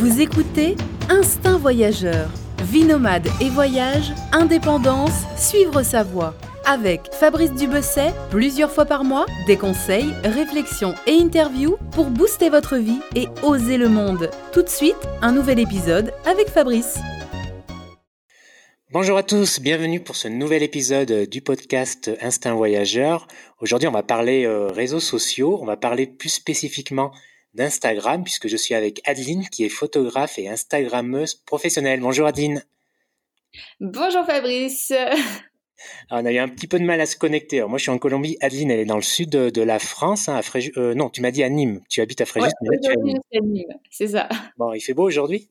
Vous écoutez Instinct Voyageur, vie nomade et voyage, indépendance, suivre sa voie. Avec Fabrice Dubesset, plusieurs fois par mois, des conseils, réflexions et interviews pour booster votre vie et oser le monde. Tout de suite, un nouvel épisode avec Fabrice. Bonjour à tous, bienvenue pour ce nouvel épisode du podcast Instinct Voyageur. Aujourd'hui, on va parler euh, réseaux sociaux, on va parler plus spécifiquement d'Instagram puisque je suis avec Adeline qui est photographe et Instagrammeuse professionnelle. Bonjour Adeline. Bonjour Fabrice. on a eu un petit peu de mal à se connecter. moi, je suis en Colombie. Adeline, elle est dans le sud de, la France, hein, à euh, non, tu m'as dit à Nîmes. Tu habites à Fréjus. à Nîmes. C'est ça. Bon, il fait beau aujourd'hui?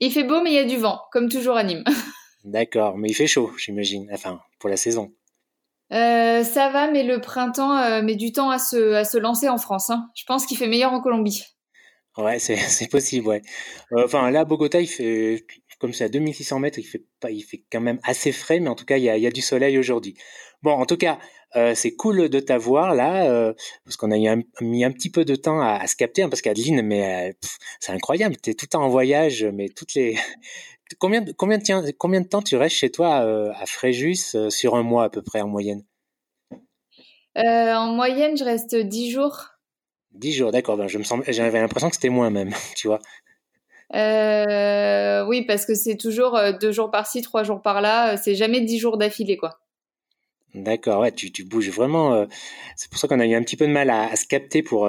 Il fait beau, mais il y a du vent, comme toujours à Nîmes. D'accord, mais il fait chaud, j'imagine. Enfin, pour la saison. Euh, ça va, mais le printemps euh, met du temps à se, à se lancer en France. Hein. Je pense qu'il fait meilleur en Colombie. Ouais, c'est possible, ouais. Euh, enfin, là, Bogota, il fait, comme c'est à 2600 mètres, il fait, pas, il fait quand même assez frais, mais en tout cas, il y a, y a du soleil aujourd'hui. Bon, en tout cas, c'est cool de t'avoir là, parce qu'on a mis un petit peu de temps à, se capter, hein, parce qu'Adeline, mais c'est incroyable, tu es tout le temps en voyage, mais toutes les, combien, combien, de, combien de temps tu restes chez toi euh, à Fréjus euh, sur un mois à peu près en moyenne? Euh, En moyenne, je reste 10 jours. 10 jours, d'accord. Ben, je me j'avais l'impression que c'était moins même, tu vois. oui, parce que c'est toujours deux jours par-ci, trois jours par-là. C'est jamais 10 jours d'affilée, quoi. D'accord, ouais, tu, tu bouges vraiment. c'est pour ça qu'on a eu un petit peu de mal à, à se capter pour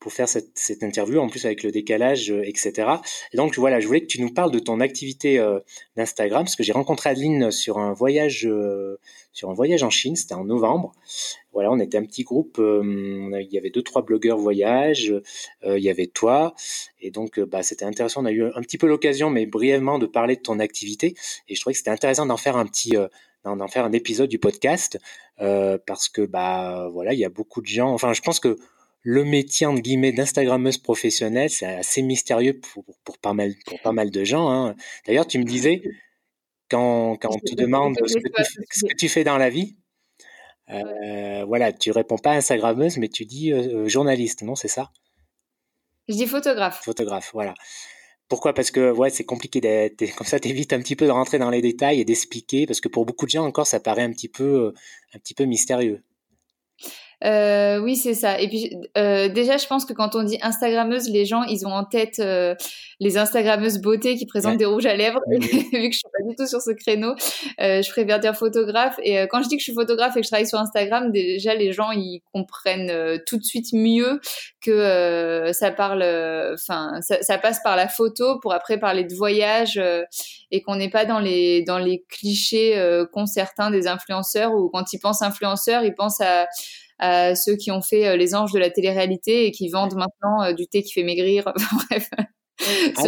pour faire cette, cette, interview, en plus avec le décalage, euh, etc. Et donc voilà, je voulais que tu nous parles de ton activité euh, d'Instagram, parce que j'ai rencontré Adeline sur un voyage, euh, sur un voyage en Chine, c'était en novembre. Voilà, on était un petit groupe, il y avait deux trois blogueurs voyage, il y avait toi, et donc bah, c'était intéressant. On a eu un petit peu l'occasion, mais brièvement, de parler de ton activité, et je trouvais que c'était intéressant d'en faire un petit d'en faire un épisode du podcast parce que bah voilà il y a beaucoup de gens enfin je pense que le métier entre guillemets d'instagrammeuse professionnelle, c'est assez mystérieux pour, pour, pas mal pour pas mal de gens. Hein. D'ailleurs, tu me disais quand, quand on te demande ce que, tu, fais dans la vie, euh, voilà, tu réponds pas instagrammeuse, mais tu dis euh, euh, journaliste, non C'est ça? Je dis photographe. Photographe, voilà. Pourquoi? Parce que ouais, c'est compliqué d'être comme ça. T'évites un petit peu de rentrer dans les détails et d'expliquer, parce que pour beaucoup de gens encore, ça paraît un petit peu un petit peu mystérieux. Euh, oui, c'est ça. Et puis euh, déjà, je pense que quand on dit Instagrammeuse, les gens, ils ont en tête euh, les Instagrammeuses beauté qui présentent des rouges à lèvres. Vu que je suis pas du tout sur ce créneau, euh, je préfère dire photographe. Et euh, quand je dis que je suis photographe et que je travaille sur Instagram, déjà les gens ils comprennent tout de suite mieux que ça parle, enfin ça, ça, passe par la photo pour après parler de voyage et qu'on n'est pas dans les dans les clichés qu'ont certains des influenceurs ou quand ils pensent influenceurs, ils pensent à ceux qui ont fait euh, les anges de la télé-réalité et qui vendent maintenant euh, du thé qui fait maigrir. Bref. Ah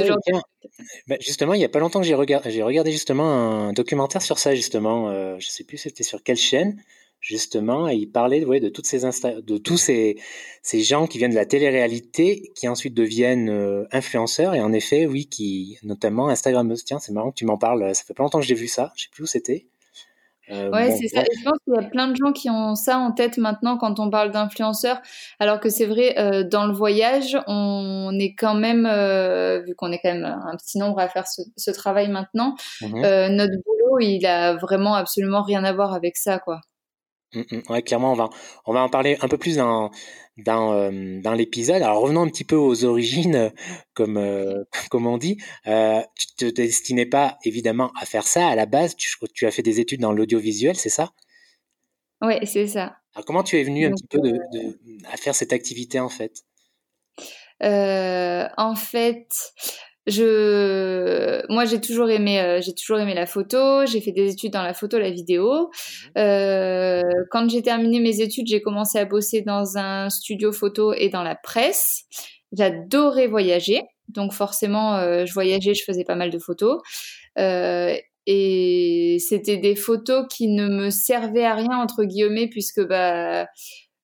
bah, justement, il n'y a pas longtemps que j'ai regardé, j'ai regardé justement un documentaire sur ça, justement. Euh, je sais plus c'était sur quelle chaîne, justement, et il parlait ouais, de, toutes ces de tous ces, ces gens qui viennent de la télé-réalité, qui ensuite deviennent influenceurs, et en effet, oui, qui, notamment Instagrammeuses. Tiens, c'est marrant que tu m'en parles, ça fait pas longtemps que j'ai vu ça, je sais plus où c'était. Euh, ouais, c'est ça. je pense qu'il y a plein de gens qui ont ça en tête maintenant quand on parle d'influenceurs, alors que c'est vrai, euh, dans le voyage, on est quand même, euh, vu qu'on est quand même un petit nombre à faire ce, ce travail maintenant, mmh notre boulot, il a vraiment absolument rien à voir avec ça, quoi. Mmh. ouais, clairement, on va, on va en parler un peu plus dans, dans, euh, dans l'épisode. Alors revenons un petit peu aux origines, comme, euh, comme on dit. Euh, tu te destinais pas évidemment à faire ça à la base. Tu, tu as fait des études dans l'audiovisuel, c'est ça? Oui, c'est ça. Alors comment tu es venu un petit peu de, de, à faire cette activité en fait? En fait, je, moi, j'ai toujours aimé, euh, j'ai toujours aimé la photo. J'ai fait des études dans la photo, la vidéo. Mhm. Euh, quand j'ai terminé mes études, j'ai commencé à bosser dans un studio photo et dans la presse. J'adorais voyager, donc forcément, euh, je voyageais, je faisais pas mal de photos. et c'était des photos qui ne me servaient à rien entre guillemets puisque bah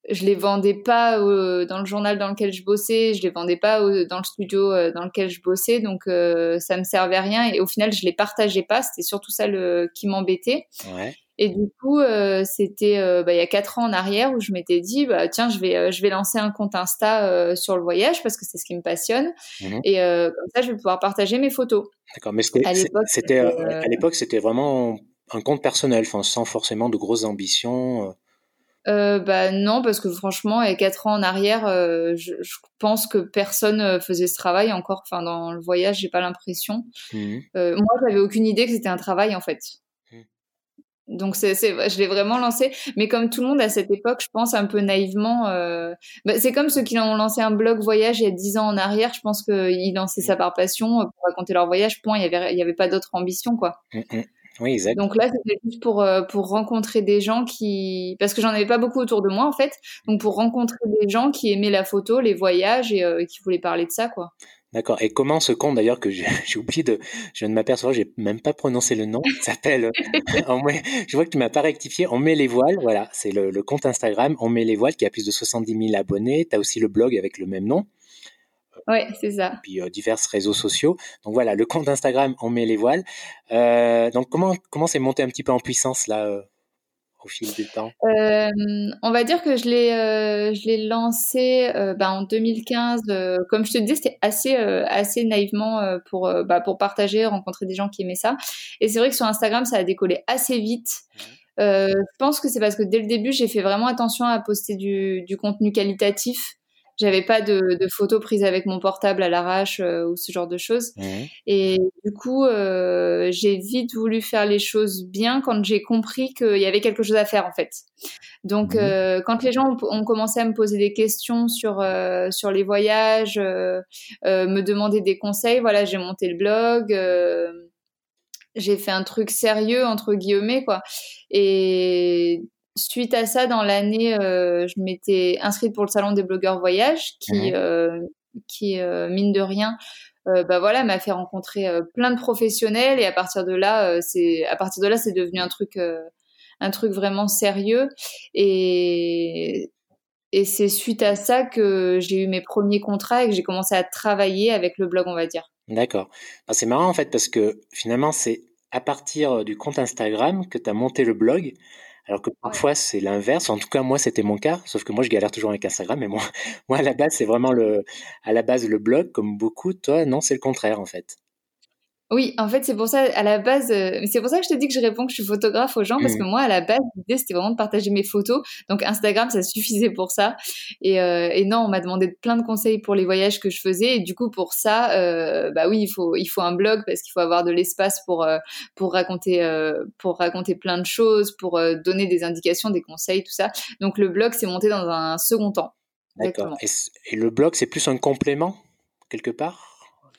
je les vendais pas dans le journal dans lequel je bossais, je les vendais pas dans le studio euh, dans lequel je bossais, donc euh, ça me servait à rien et au final je les partageais pas. C'était surtout ça le, qui m'embêtait. Ouais. Et du coup, c'était bah, il y a quatre ans en arrière où je m'étais dit, bah, tiens, je vais, je vais lancer un compte Insta sur le voyage parce que c'est ce qui me passionne. Mmh et comme ça, je vais pouvoir partager mes photos. D'accord, mais c'était à l'époque, c'était vraiment un compte personnel, sans forcément de grosses ambitions. Euh, bah non, parce que franchement, et quatre ans en arrière, euh, je, pense que personne euh, faisait ce travail encore. Enfin, dans le voyage, j'ai pas l'impression. Mmh. Euh, moi, j'avais aucune idée que c'était un travail en fait. Mmh. Donc c'est, je l'ai vraiment lancé, mais comme tout le monde à cette époque, je pense un peu naïvement. Bah, c'est comme ceux qui ont lancé un blog voyage il y a dix ans en arrière. Je pense qu'ils lançaient ça par passion pour raconter leur voyage. Point. Il y avait, il y avait pas d'autre ambition quoi. Oui, exact. Donc là, c'était juste pour, euh, pour rencontrer des gens qui... Parce que j'en avais pas beaucoup autour de moi, en fait. Donc pour rencontrer des gens qui aimaient la photo, les voyages et euh, qui voulaient parler de ça, quoi. D'accord. Et comment ce compte, d'ailleurs, que j'ai oublié de... Je viens de m'apercevoir, j'ai même pas prononcé le nom. Il s'appelle... je vois que tu m'as pas rectifié. On met les voiles, voilà. C'est le, le, compte Instagram. On met les voiles qui a plus de 70 000 abonnés. Tu as aussi le blog avec le même nom. Oui, c'est ça. Puis euh, divers réseaux sociaux. Donc voilà, le compte Instagram, on met les voiles. Euh, donc comment comment c'est monté un petit peu en puissance là euh, au fil du temps? On va dire que je l'ai je l'ai lancé bah, en 2015. comme je te disais, c'était assez assez naïvement pour bah, pour partager, rencontrer des gens qui aimaient ça. Et c'est vrai que sur Instagram, ça a décollé assez vite. Mmh. je pense que c'est parce que dès le début, j'ai fait vraiment attention à poster du, du contenu qualitatif j'avais pas de, de, photos prises avec mon portable à l'arrache euh, ou ce genre de choses. Et du coup, euh, j'ai vite voulu faire les choses bien quand j'ai compris qu'il y avait quelque chose à faire en fait. Donc, mmh euh, quand les gens ont, commencé à me poser des questions sur sur les voyages, me demander des conseils, voilà, j'ai monté le blog. j'ai fait un truc sérieux entre guillemets quoi et suite à ça, dans l'année, euh, je m'étais inscrite pour le salon des blogueurs voyage, qui, euh, qui euh, mine de rien, bah voilà, m'a fait rencontrer plein de professionnels. Et à partir de là, c'est à partir de là, c'est devenu un truc, un truc vraiment sérieux. Et et c'est suite à ça que j'ai eu mes premiers contrats et que j'ai commencé à travailler avec le blog, on va dire. D'accord. c'est marrant en fait parce que finalement, c'est à partir du compte Instagram que tu as monté le blog. Alors que parfois c'est l'inverse. En tout cas, moi c'était mon cas. Sauf que moi je galère toujours avec Instagram. Mais moi, moi à la base c'est vraiment le, à la base le blog comme beaucoup. Toi non, c'est le contraire en fait. Oui, en fait, c'est pour ça, à la base, euh, c'est pour ça que je te dis que je réponds que je suis photographe aux gens, parce que mmh. moi, à la base, l'idée, c'était vraiment de partager mes photos. Donc, Instagram, ça suffisait pour ça. Et, euh, et non, on m'a demandé plein de conseils pour les voyages que je faisais. Et du coup, pour ça, euh, bah oui, il faut, il faut un blog, parce qu'il faut avoir de l'espace pour, pour raconter, pour raconter plein de choses, pour donner des indications, des conseils, tout ça. Donc, le blog s'est monté dans un second temps. D'accord. et le blog, c'est plus un complément, quelque part?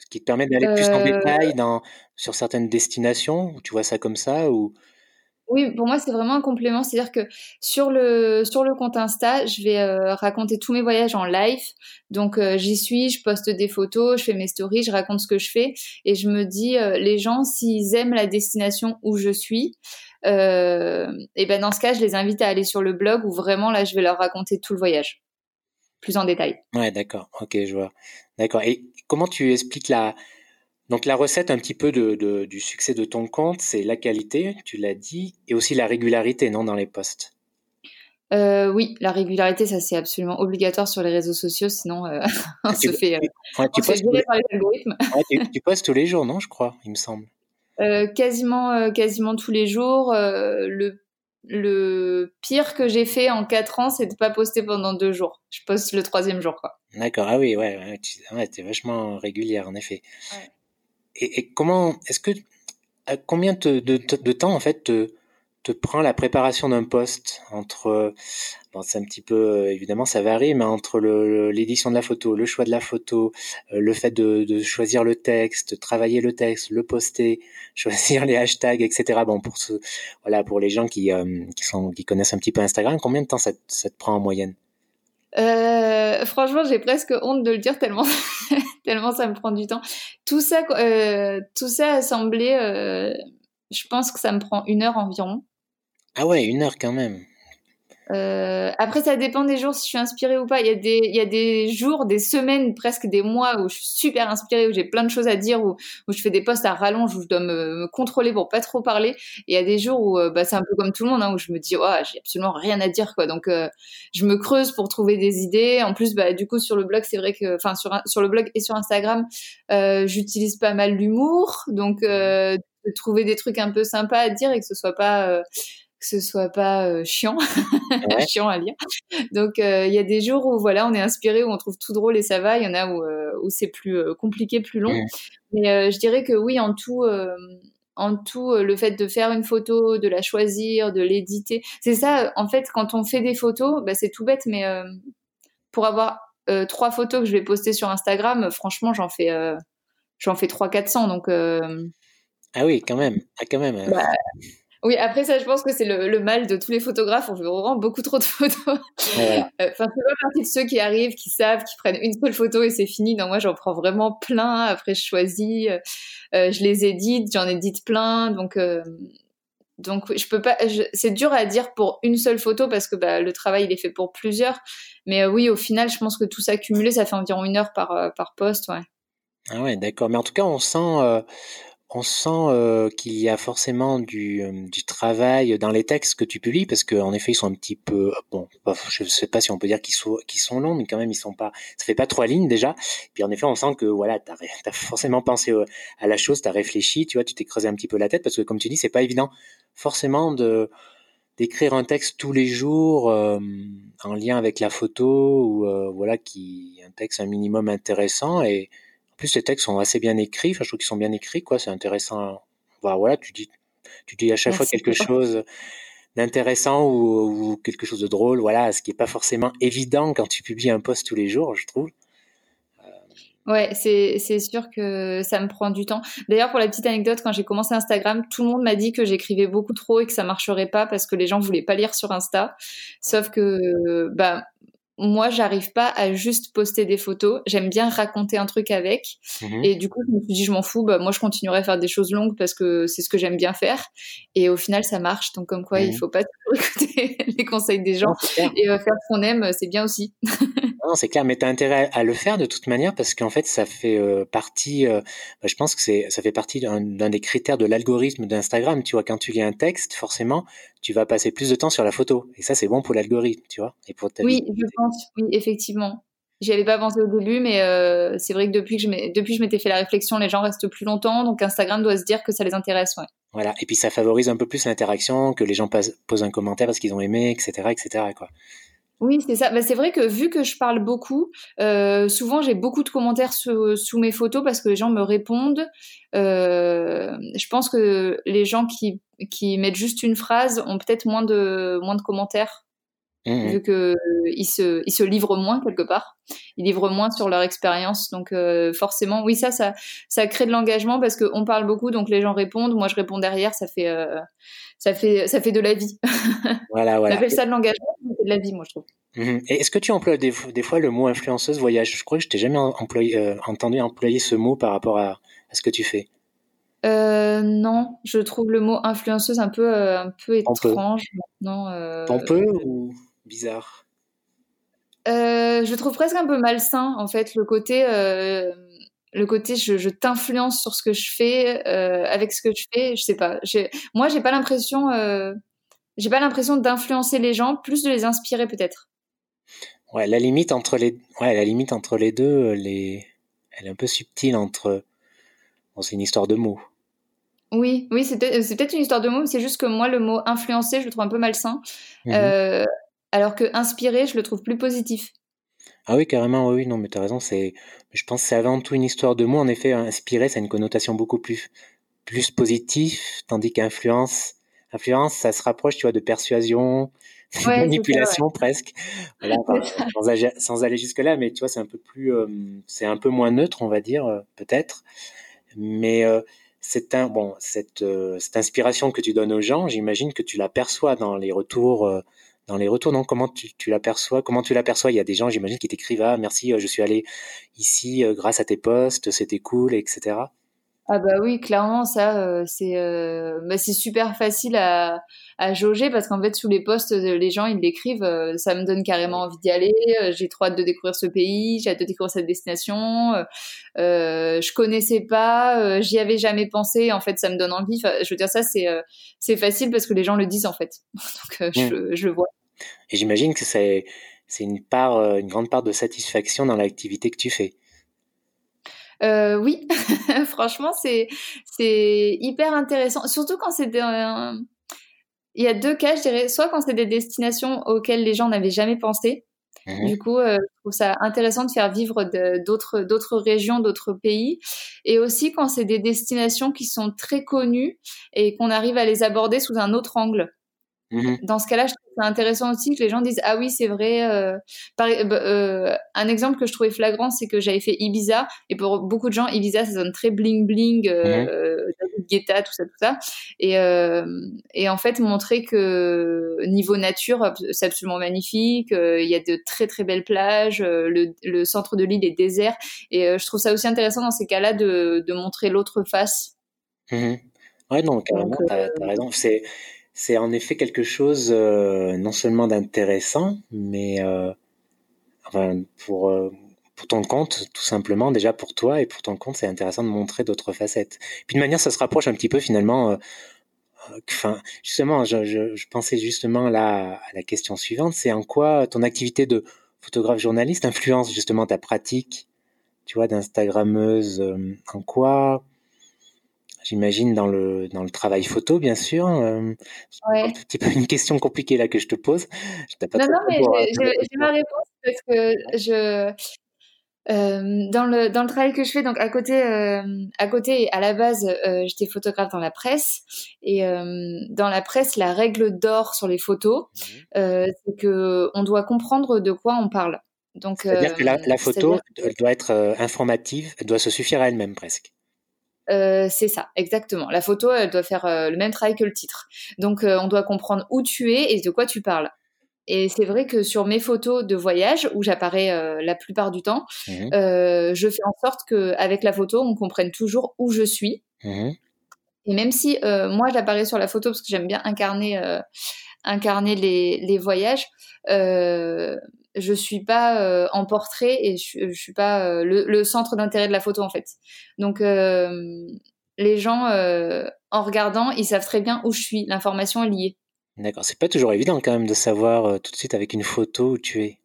Qui te permet d'aller plus en détail dans, sur certaines destinations Tu vois ça comme ça ou... Oui, pour moi, c'est vraiment un complément. C'est-à-dire que sur le, sur le compte Insta, je vais raconter tous mes voyages en live. Donc, j'y suis, je poste des photos, je fais mes stories, je raconte ce que je fais. Et je me dis, les gens, s'ils aiment la destination où je suis, et ben dans ce cas, je les invite à aller sur le blog où vraiment, là, je vais leur raconter tout le voyage plus en détail. Ouais, d'accord. Ok, je vois. D'accord. Et comment tu expliques la donc la recette un petit peu de, du succès de ton compte, c'est la qualité, tu l'as dit, et aussi la régularité, non, dans les posts? Euh, oui, la régularité, ça c'est absolument obligatoire sur les réseaux sociaux, sinon euh, on se fait, euh, tu, les... par les algorithmes. tu, postes tous les jours, non, je crois, il me semble. quasiment, quasiment tous les jours. le le pire que j'ai fait en quatre ans, c'est de pas poster pendant deux jours. Je poste le troisième jour, quoi. D'accord. Ah oui, ouais, tu es vachement régulière, en effet. Et, comment, est-ce que, combien de, de, temps, en fait, te, te prend la préparation d'un poste entre bon, c'est un petit peu évidemment ça varie mais entre l'édition de la photo le choix de la photo euh, le fait de, choisir le texte travailler le texte le poster choisir les hashtags etc bon pour ce, voilà pour les gens qui euh, qui connaissent un petit peu Instagram combien de temps ça, ça te prend en moyenne? Euh, franchement, j'ai presque honte de le dire tellement, tellement ça me prend du temps. Tout ça, euh, tout ça assemblé, euh, je pense que ça me prend une heure environ. Ah ouais, une heure quand même. Euh, après, ça dépend des jours si je suis inspirée ou pas. Il y, a des, il y a des jours, des semaines, presque des mois où je suis super inspirée, où j'ai plein de choses à dire, où, où je fais des posts à rallonge, où je dois me, me contrôler pour pas trop parler. Et il y a des jours où bah, c'est un peu comme tout le monde, hein, où je me dis, oh, j'ai absolument rien à dire. quoi. Donc, euh, je me creuse pour trouver des idées. En plus, bah, du coup, sur le blog, c'est vrai que, enfin, sur, sur le blog et sur Instagram, euh, j'utilise pas mal l'humour. Donc, euh, de trouver des trucs un peu sympas à dire et que ce soit pas euh, que ce soit pas euh, chiant, chiant à lire. Donc euh, il y a des jours où voilà, on est inspiré, où on trouve tout drôle et ça va. Il y en a où, où c'est plus compliqué, plus long. Mais je dirais que oui, en tout, en tout, le fait de faire une photo, de la choisir, de l'éditer, c'est ça. En fait, quand on fait des photos, bah, c'est tout bête, mais pour avoir trois photos que je vais poster sur Instagram, franchement, j'en fais j'en fais 3 400 donc ah oui, quand même. Ah, quand même. Bah, oui, après ça, je pense que c'est le, mal de tous les photographes. On fait vraiment beaucoup trop de photos. Euh, enfin, c'est pas partie de ceux qui arrivent, qui savent, qui prennent une seule photo et c'est fini. Non, moi, j'en prends vraiment plein. Après, je choisis, euh, euh, je les édite, j'en édite plein. Donc, donc, je peux pas. C'est dur à dire pour une seule photo parce que bah, le travail il est fait pour plusieurs. Mais oui, au final, je pense que tout ça cumulé, ça fait environ une heure par par poste, ouais. Ah ouais, d'accord. Mais en tout cas, on sent on sent euh, qu'il y a forcément du, euh, du, travail dans les textes que tu publies parce qu'en effet ils sont un petit peu bon je sais pas si on peut dire qu'ils sont qu'ils sont longs mais quand même ils sont pas ça fait pas trois lignes déjà. Puis en effet on sent que voilà t'as as forcément pensé euh, à la chose t'as réfléchi tu vois tu t'es creusé un petit peu la tête parce que comme tu dis c'est pas évident forcément de d'écrire un texte tous les jours en lien avec la photo ou voilà qui un texte un minimum intéressant et plus, les textes sont assez bien écrits. Enfin, je trouve qu'ils sont bien écrits, quoi. C'est intéressant. Voilà, tu dis, tu dis à chaque fois quelque chose d'intéressant ou, quelque chose de drôle. Voilà, ce qui est pas forcément évident quand tu publies un post tous les jours, je trouve. Ouais, c'est, c'est sûr que ça me prend du temps. D'ailleurs, pour la petite anecdote, quand j'ai commencé Instagram, tout le monde m'a dit que j'écrivais beaucoup trop et que ça marcherait pas parce que les gens voulaient pas lire sur Insta. Sauf que, bah, moi, j'arrive pas à juste poster des photos. J'aime bien raconter un truc avec. Mhm. Et du coup, je me suis dit, je m'en fous. Bah, moi, je continuerai à faire des choses longues parce que c'est ce que j'aime bien faire. Et au final, ça marche. Donc, comme quoi, il mhm. faut pas écouter les conseils des gens. et euh, faire ce qu'on aime, c'est bien aussi. non, c'est clair. Mais tu as intérêt à le faire de toute manière parce qu'en fait, ça fait euh, partie, euh, bah, je pense que c'est, ça fait partie d'un des critères de l'algorithme d'Instagram. Tu vois, quand tu lis un texte, forcément, tu vas passer plus de temps sur la photo. Et ça, c'est bon pour l'algorithme, tu vois. Et pour oui, je pense, oui, effectivement. J'y avais pas pensé au début, mais euh, c'est vrai que depuis que je depuis je m'étais fait la réflexion, les gens restent plus longtemps, donc Instagram doit se dire que ça les intéresse, ouais. Voilà, et puis ça favorise un peu plus l'interaction, que les gens posent un commentaire parce qu'ils ont aimé, etc., etc., quoi. Oui, c'est ça. Bah, c'est vrai que vu que je parle beaucoup, euh, souvent j'ai beaucoup de commentaires sous, mes photos parce que les gens me répondent. Euh, je pense que les gens qui, qui mettent juste une phrase ont peut-être moins de, moins de commentaires mmh vu que ils se, ils se livrent moins quelque part. Ils livrent moins sur leur expérience. Donc euh, forcément, oui, ça, ça, ça crée de l'engagement parce qu'on parle beaucoup, donc les gens répondent. Moi, je réponds derrière. Ça fait, ça fait, ça fait de la vie. Voilà, voilà. On appelle ça de l'engagement, de la vie, moi, je trouve. Mhm. Et est-ce que tu emploies des, fois le mot influenceuse voyage? Je crois que je t'ai jamais employé, euh, entendu employer ce mot par rapport à, ce que tu fais. Euh, non, je trouve le mot influenceuse un peu, euh, un peu étrange. Non, Pompeux ou bizarre? Je trouve presque un peu malsain, en fait, le côté le côté je, je t'influence sur ce que je fais avec ce que je fais je sais pas moi j'ai pas l'impression j'ai pas l'impression d'influencer les gens plus de les inspirer peut-être. Ouais la limite entre les ouais la limite entre les deux les elle est un peu subtile entre bon, c'est une histoire de mots. Oui oui c'est peut-être une histoire de mots c'est juste que moi le mot influencer je le trouve un peu malsain. Mmh euh, alors que inspirer je le trouve plus positif. Ah oui, carrément, oui, non, mais tu as raison, c'est, je pense que c'est avant tout une histoire de mots. En effet, inspirer, ça a une connotation beaucoup plus, plus positive, tandis qu'influence, influence, ça se rapproche, tu vois, de persuasion, de manipulation presque. Voilà, sans, aller jusque-là, mais tu vois, c'est un peu plus, euh, c'est un peu moins neutre, on va dire, euh, peut-être. Mais euh, c'est un, bon, cette, cette inspiration que tu donnes aux gens, j'imagine que tu l'aperçois dans les retours dans les retours, non? Comment tu, tu l'aperçois Comment tu l'aperçois Il y a des gens, j'imagine, qui t'écrivent ah merci, euh, je suis allé ici euh, grâce à tes posts, c'était cool, etc. Ah bah oui, clairement, ça, euh, c'est euh, bah, c'est super facile à, à jauger parce qu'en fait, sous les posts, euh, les gens, ils l'écrivent, ça me donne carrément envie d'y aller, j'ai trop hâte de découvrir ce pays, j'ai hâte de découvrir cette destination, je connaissais pas, j'y avais jamais pensé, en fait, ça me donne envie. Enfin, je veux dire, ça, c'est c'est facile parce que les gens le disent, en fait. Donc, je, mm. je, le vois. Et j'imagine que c'est une part, une grande part de satisfaction dans l'activité que tu fais. Euh, oui, franchement, c'est c'est hyper intéressant, surtout quand c'est il y a deux cas, je dirais, soit quand c'est des destinations auxquelles les gens n'avaient jamais pensé. Mmh du coup, euh, je trouve ça intéressant de faire vivre d'autres d'autres régions, d'autres pays, et aussi quand c'est des destinations qui sont très connues et qu'on arrive à les aborder sous un autre angle. Mmh Dans ce cas-là, je trouve ça intéressant aussi que les gens disent ah oui c'est vrai. Euh, par, euh, bah, euh, un exemple que je trouvais flagrant, c'est que j'avais fait Ibiza et pour beaucoup de gens Ibiza ça sonne très bling bling, euh, mmh Guetta tout ça tout ça et euh, et en fait montrer que niveau nature c'est absolument magnifique. Il y a de très très belles plages, le, le centre de l'île est désert et je trouve ça aussi intéressant dans ces cas-là de, de montrer l'autre face. Mmh ouais non carrément t'as as raison c'est c'est en effet quelque chose euh, non seulement d'intéressant, mais euh, enfin, pour, euh, pour ton compte, tout simplement, déjà pour toi et pour ton compte, c'est intéressant de montrer d'autres facettes. Puis de manière, ça se rapproche un petit peu finalement. Enfin, justement, je, je, je, pensais justement là à la question suivante, c'est en quoi ton activité de photographe journaliste influence justement ta pratique, tu vois, d'instagrammeuse. En quoi j'imagine, dans le, dans le travail photo, bien sûr. Euh, ouais. Un petit peu une question compliquée là que je te pose. Je pas non, non, mais j'ai ma réponse parce que je. Euh, dans le dans le travail que je fais donc à côté euh, à côté à la base euh, j'étais photographe dans la presse et euh, dans la presse la règle d'or sur les photos mmh c'est que on doit comprendre de quoi on parle donc c'est-à-dire que la, la photo elle doit être informative elle doit se suffire à elle-même presque euh, c'est ça, exactement. La photo, elle doit faire euh, le même travail que le titre. Donc, euh, on doit comprendre où tu es et de quoi tu parles. Et c'est vrai que sur mes photos de voyage, où j'apparais la plupart du temps, mmh je fais en sorte qu'avec la photo, on comprenne toujours où je suis. Mmh et même si moi, j'apparais sur la photo parce que j'aime bien incarner, incarner les, les voyages, je suis pas euh, en portrait et je, je suis pas euh, le, centre d'intérêt de la photo en fait. Donc euh, les gens en regardant, ils savent très bien où je suis. L'information est liée. D'accord, c'est pas toujours évident quand même de savoir tout de suite avec une photo où tu es.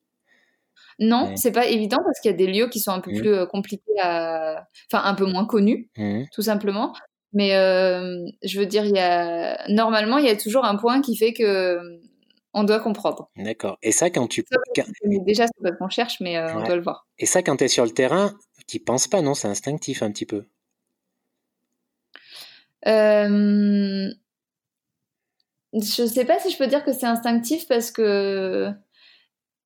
Non, c'est pas évident parce qu'il y a des lieux qui sont un peu mmh. plus compliqués à, enfin un peu moins connus, mmh. tout simplement. Mais je veux dire, il y a normalement il y a toujours un point qui fait que on doit comprendre. D'accord. Et ça, quand tu. Déjà, c'est pas qu'on cherche, mais euh, on doit le voir. Et ça, quand tu es sur le terrain, tu penses pas, non? C'est instinctif un petit peu. Euh... Je sais pas si je peux dire que c'est instinctif parce que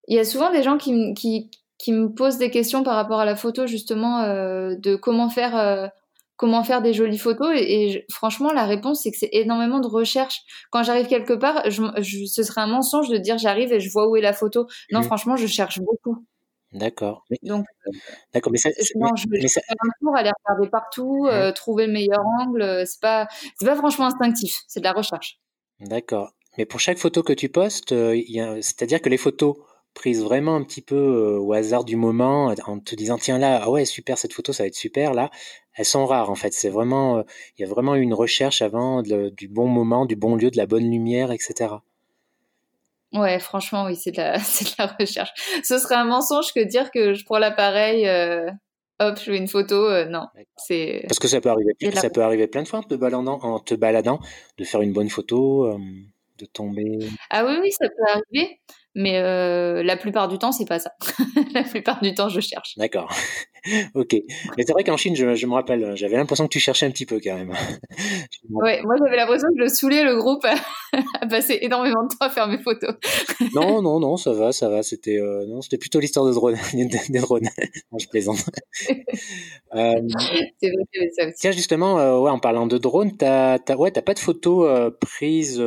il y a souvent des gens qui, qui, qui, me posent des questions par rapport à la photo, justement, euh, de comment faire euh, comment faire des jolies photos et, franchement la réponse c'est que c'est énormément de recherche. Quand j'arrive quelque part ce serait un mensonge de dire j'arrive et je vois où est la photo. Non mmh. franchement je cherche beaucoup. D'accord. Donc d'accord mais ça, non, je, mais un tour aller regarder partout mmh. euh, trouver le meilleur angle euh, c'est pas c'est pas franchement instinctif c'est de la recherche. D'accord. Mais pour chaque photo que tu postes euh, c'est-à-dire que les photos prise vraiment un petit peu euh, au hasard du moment, en te disant tiens là, ah ouais super cette photo, ça va être super là. Elles sont rares en fait. C'est vraiment, euh, il y a vraiment eu une recherche avant du bon moment, du bon lieu, de la bonne lumière, etc. Ouais, franchement, oui, c'est de, la, de la recherche. Ce serait un mensonge que dire que je prends l'appareil, euh, hop, je fais une photo. non, c'est. Parce que ça peut arriver, ça peut arriver plein de fois en te baladant, en te baladant, de faire une bonne photo, de tomber. Ah oui, oui, ça peut arriver. Mais euh, la plupart du temps, c'est pas ça. la plupart du temps, je cherche. D'accord. ok. Mais c'est vrai qu'en Chine, je, je, me rappelle, j'avais l'impression que tu cherchais un petit peu quand même. ouais, moi j'avais l'impression que je saoulais le groupe à, passer énormément de temps à faire mes photos. non, non, non, ça va, ça va. C'était euh, non, c'était plutôt l'histoire de drone, des drones. non, je plaisante. euh, c'est vrai, ça aussi. Tiens, justement, euh, ouais, en parlant de drone, t'as, t'as, ouais, t'as pas de photos prises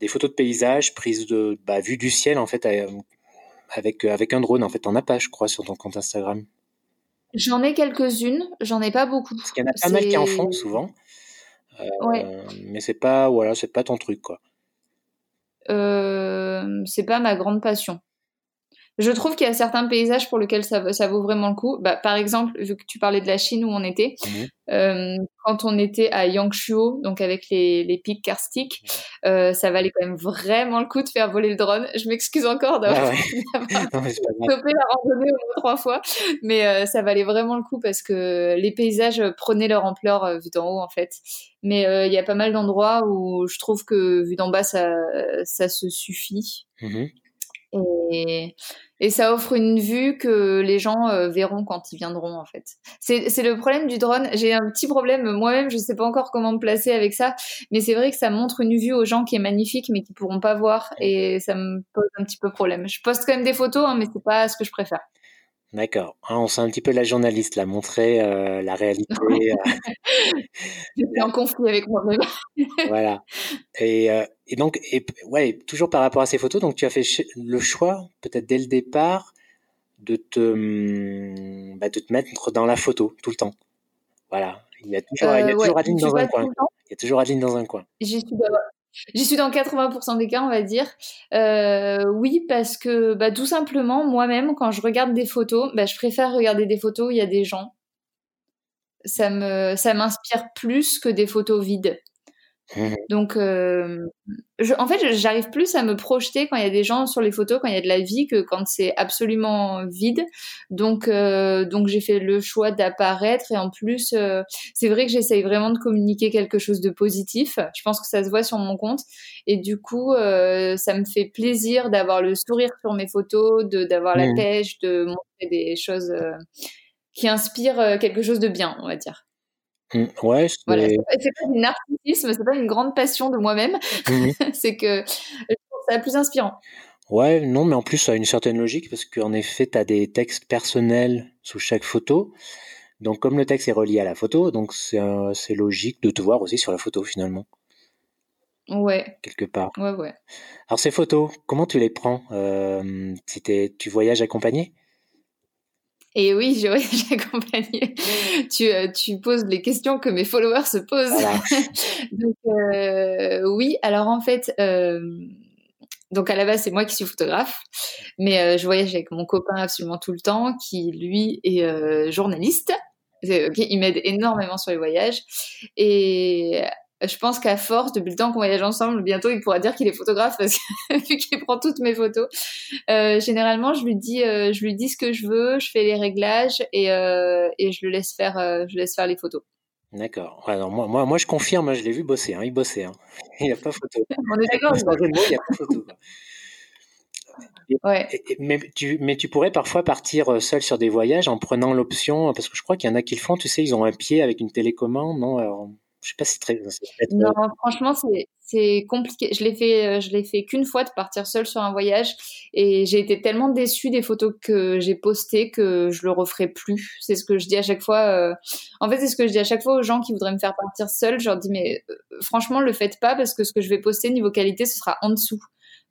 des photos de paysages prises de bah, vue du ciel en fait avec avec un drone en fait t'en as pas je crois sur ton compte Instagram J'en ai quelques-unes, j'en ai pas beaucoup. Parce qu'il y en a pas mal qui en font souvent. ouais. Mais c'est pas, voilà, c'est pas ton truc, quoi. c'est pas ma grande passion. Je trouve qu'il y a certains paysages pour lesquels ça, ça vaut vraiment le coup. Bah, par exemple, vu que tu parlais de la Chine où on était, mmh euh, quand on était à Yangshuo, donc avec les, les pics karstiques, euh, ça valait quand même vraiment le coup de faire voler le drone. Je m'excuse encore d'avoir ah stoppé la randonnée au moins trois fois, mais euh, ça valait vraiment le coup parce que les paysages prenaient leur ampleur vu d'en haut en fait. Mais il y a pas mal d'endroits où je trouve que vu d'en bas, ça, ça se suffit. Mmh et, et ça offre une vue que les gens euh, verront quand ils viendront en fait. C'est le problème du drone. J'ai un petit problème moi-même, je sais pas encore comment me placer avec ça, mais c'est vrai que ça montre une vue aux gens qui est magnifique mais qui pourront pas voir et ça me pose un petit peu problème. Je poste quand même des photos, hein, mais c'est pas ce que je préfère. D'accord. Ah, on sent un petit peu la journaliste, là, montrer euh, la réalité. J'étais en conflit avec moi-même. voilà. Et, euh, et donc, et, ouais, toujours par rapport à ces photos, donc tu as fait le choix, peut-être dès le départ, de te, hum, bah, de te mettre dans la photo tout le temps. Voilà. Il y a toujours, il y a euh, toujours Adeline dans un coin. Il y a toujours Adeline dans un coin. J'y suis J'y suis dans 80% des cas, on va dire. Euh, oui, parce que bah, tout simplement, moi-même, quand je regarde des photos, bah, je préfère regarder des photos où il y a des gens. Ça me, ça m'inspire plus que des photos vides. Mmh. Donc, euh, en fait, j'arrive plus à me projeter quand il y a des gens sur les photos, quand il y a de la vie, que quand c'est absolument vide. Donc, euh, donc j'ai fait le choix d'apparaître et en plus, euh, c'est vrai que j'essaye vraiment de communiquer quelque chose de positif. Je pense que ça se voit sur mon compte et du coup, ça me fait plaisir d'avoir le sourire sur mes photos, de d'avoir la mmh. pêche, de montrer des choses qui inspirent quelque chose de bien, on va dire. Mmh, ouais, c'est voilà, pas du narcissisme, c'est pas une grande passion de moi-même. Mmh c'est que je trouve ça plus inspirant. Ouais, non, mais en plus, ça a une certaine logique parce qu'en effet, tu as des textes personnels sous chaque photo. Donc, comme le texte est relié à la photo, donc c'est logique de te voir aussi sur la photo finalement. Ouais. Quelque part. Ouais, ouais. Alors, ces photos, comment tu les prends euh, si Tu voyages accompagné? Et oui, j'ai accompagné. tu, euh, tu poses les questions que mes followers se posent. donc euh, oui, alors en fait, euh, donc à la base c'est moi qui suis photographe, mais je voyage avec mon copain absolument tout le temps, qui lui est journaliste. il m'aide énormément sur les voyages. Et je pense qu'à force, depuis le temps qu'on voyage ensemble, bientôt il pourra dire qu'il est photographe parce que vu qu'il prend toutes mes photos. Euh, généralement, je lui dis, euh, je lui dis ce que je veux, je fais les réglages et, euh, et je le laisse faire, je laisse faire les photos. D'accord. Alors moi, moi, moi, je confirme, je l'ai vu bosser. Hein, il bossait. Hein. Il n'y a pas photo. On est d'accord. il n'y a pas photo. Ouais. mais, tu, mais tu pourrais parfois partir seul sur des voyages en prenant l'option, parce que je crois qu'il y en a qui le font, tu sais, ils ont un pied avec une télécommande, non Alors, je sais pas si c'est très. Non, franchement, c'est compliqué. Je l'ai fait, euh, je l'ai fait qu'une fois de partir seule sur un voyage et j'ai été tellement déçue des photos que j'ai postées que je le referai plus. C'est ce que je dis à chaque fois. Euh, en fait, c'est ce que je dis à chaque fois aux gens qui voudraient me faire partir seule. Je leur dis mais euh, franchement, le faites pas parce que ce que je vais poster niveau qualité, ce sera en dessous.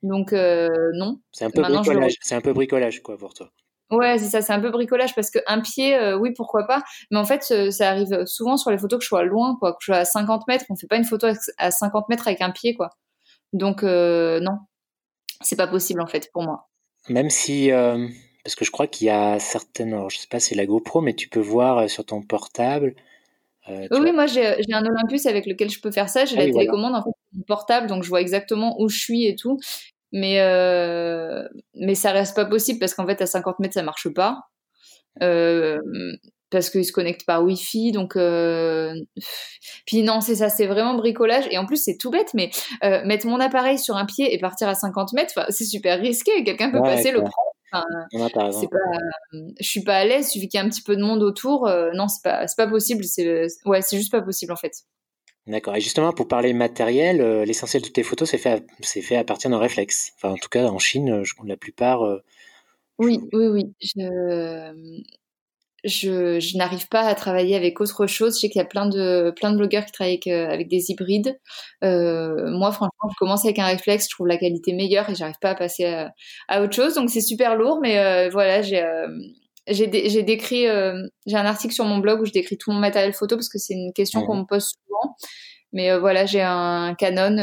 Donc non. C'est un peu bricolage. C'est un peu bricolage quoi pour toi. Ouais, c'est ça, c'est un peu bricolage parce que un pied, euh, oui, pourquoi pas. Mais en fait, ça arrive souvent sur les photos que je sois loin, quoi, que je sois à 50 mètres. On fait pas une photo à 50 mètres avec un pied, quoi. Donc euh, non, c'est pas possible en fait pour moi. Même si, euh, parce que je crois qu'il y a certaines, alors, je sais pas, c'est la GoPro, mais tu peux voir sur ton portable. oui, moi j'ai un Olympus avec lequel je peux faire ça. J'ai ah la télécommande en fait, mon portable, donc je vois exactement où je suis et tout mais euh, mais ça reste pas possible parce qu'en fait à 50 mètres ça marche pas euh, parce qu'ils se connectent par Wi-Fi donc euh... puis non c'est ça c'est vraiment bricolage et en plus c'est tout bête mais euh, mettre mon appareil sur un pied et partir à 50 mètres c'est super risqué quelqu'un peut passer le prendre Enfin, c'est pas, je suis pas à l'aise, il suffit qu'il y ait un petit peu de monde autour. Euh, non, c'est pas, pas possible. C'est, ouais, c'est juste pas possible en fait. D'accord. Et justement, pour parler matériel, euh, l'essentiel de tes photos, c'est fait, à, c'est fait à partir d'un réflexe. Enfin, en tout cas, en Chine, je la plupart. Euh, oui, oui, oui. Je, je, je n'arrive pas à travailler avec autre chose. Je sais qu'il y a plein de, plein de blogueurs qui travaillent avec, euh, avec des hybrides. moi, franchement, je commence avec un réflexe. Je trouve la qualité meilleure et j'arrive pas à passer à, à autre chose. Donc, c'est super lourd, mais voilà, j'ai j'ai décrit, j'ai un article sur mon blog où je décris tout mon matériel photo parce que c'est une question qu'on me pose souvent. Mais voilà, j'ai un Canon,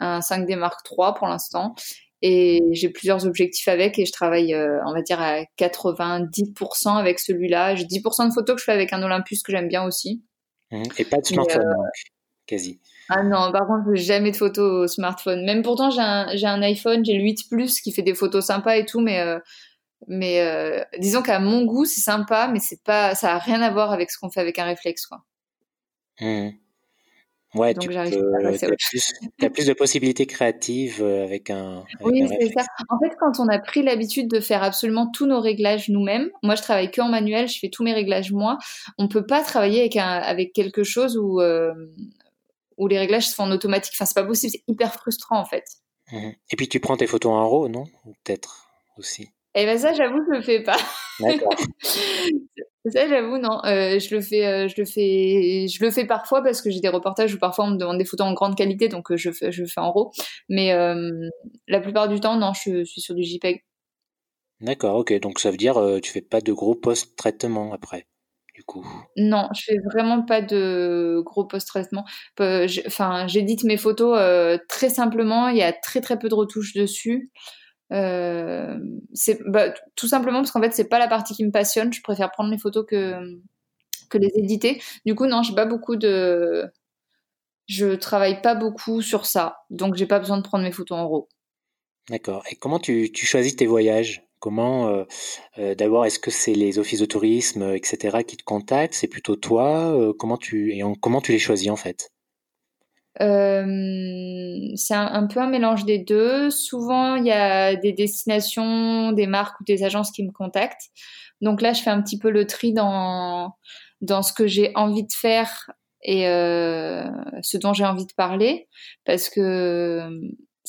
un 5D Mark III pour l'instant et j'ai plusieurs objectifs avec et je travaille, euh, on va dire, à 90% avec celui-là. J'ai 10% de photos que je fais avec un Olympus que j'aime bien aussi. Mmh. Et pas de smartphone, euh, quasi. Ah non, par contre, je jamais de photos au smartphone. Même pourtant, j'ai un, j'ai un iPhone, j'ai le 8 Plus qui fait des photos sympas et tout, mais, euh, mais disons qu'à mon goût, c'est sympa, mais c'est pas, ça a rien à voir avec ce qu'on fait avec un réflexe, quoi. Mmh. Ouais, tu as, plus, de possibilités créatives euh, avec un. oui, c'est ça. En fait, quand on a pris l'habitude de faire absolument tous nos réglages nous-mêmes, moi je travaille que en manuel, je fais tous mes réglages moi, on peut pas travailler avec, un, avec quelque chose où, euh, où les réglages se font en automatique. Enfin, c'est pas possible, c'est hyper frustrant en fait. Mmh Et puis tu prends tes photos en RAW, non? Peut-être aussi? Eh ben ça, j'avoue, je le fais pas. D'accord. ça, j'avoue, non. Euh, je le fais, euh, je le fais, je le fais parfois parce que j'ai des reportages où parfois on me demande des photos en grande qualité, donc euh, je fais, je fais en RAW. Mais la plupart du temps, non, je, suis sur du JPEG. D'accord, ok. Donc ça veut dire tu fais pas de gros post-traitement après. Du coup? Non, je fais vraiment pas de gros post-traitement. Enfin, j'édite mes photos très simplement. Il y a très très peu de retouches dessus. Euh, c'est bah, tout simplement parce qu'en fait c'est pas la partie qui me passionne. Je préfère prendre les photos que que les éditer. Du coup non, j'ai pas beaucoup de, je travaille pas beaucoup sur ça, donc j'ai pas besoin de prendre mes photos en RAW. D'accord. Et comment tu, tu, choisis tes voyages? Comment euh, euh, d'abord est-ce que c'est les offices de tourisme etc qui te contactent? C'est plutôt toi? Comment tu et comment tu les choisis en fait? Euh, c'est un, peu un mélange des deux. Souvent, il y a des destinations, des marques ou des agences qui me contactent. Donc là, je fais un petit peu le tri dans dans ce que j'ai envie de faire et euh, ce dont j'ai envie de parler, parce que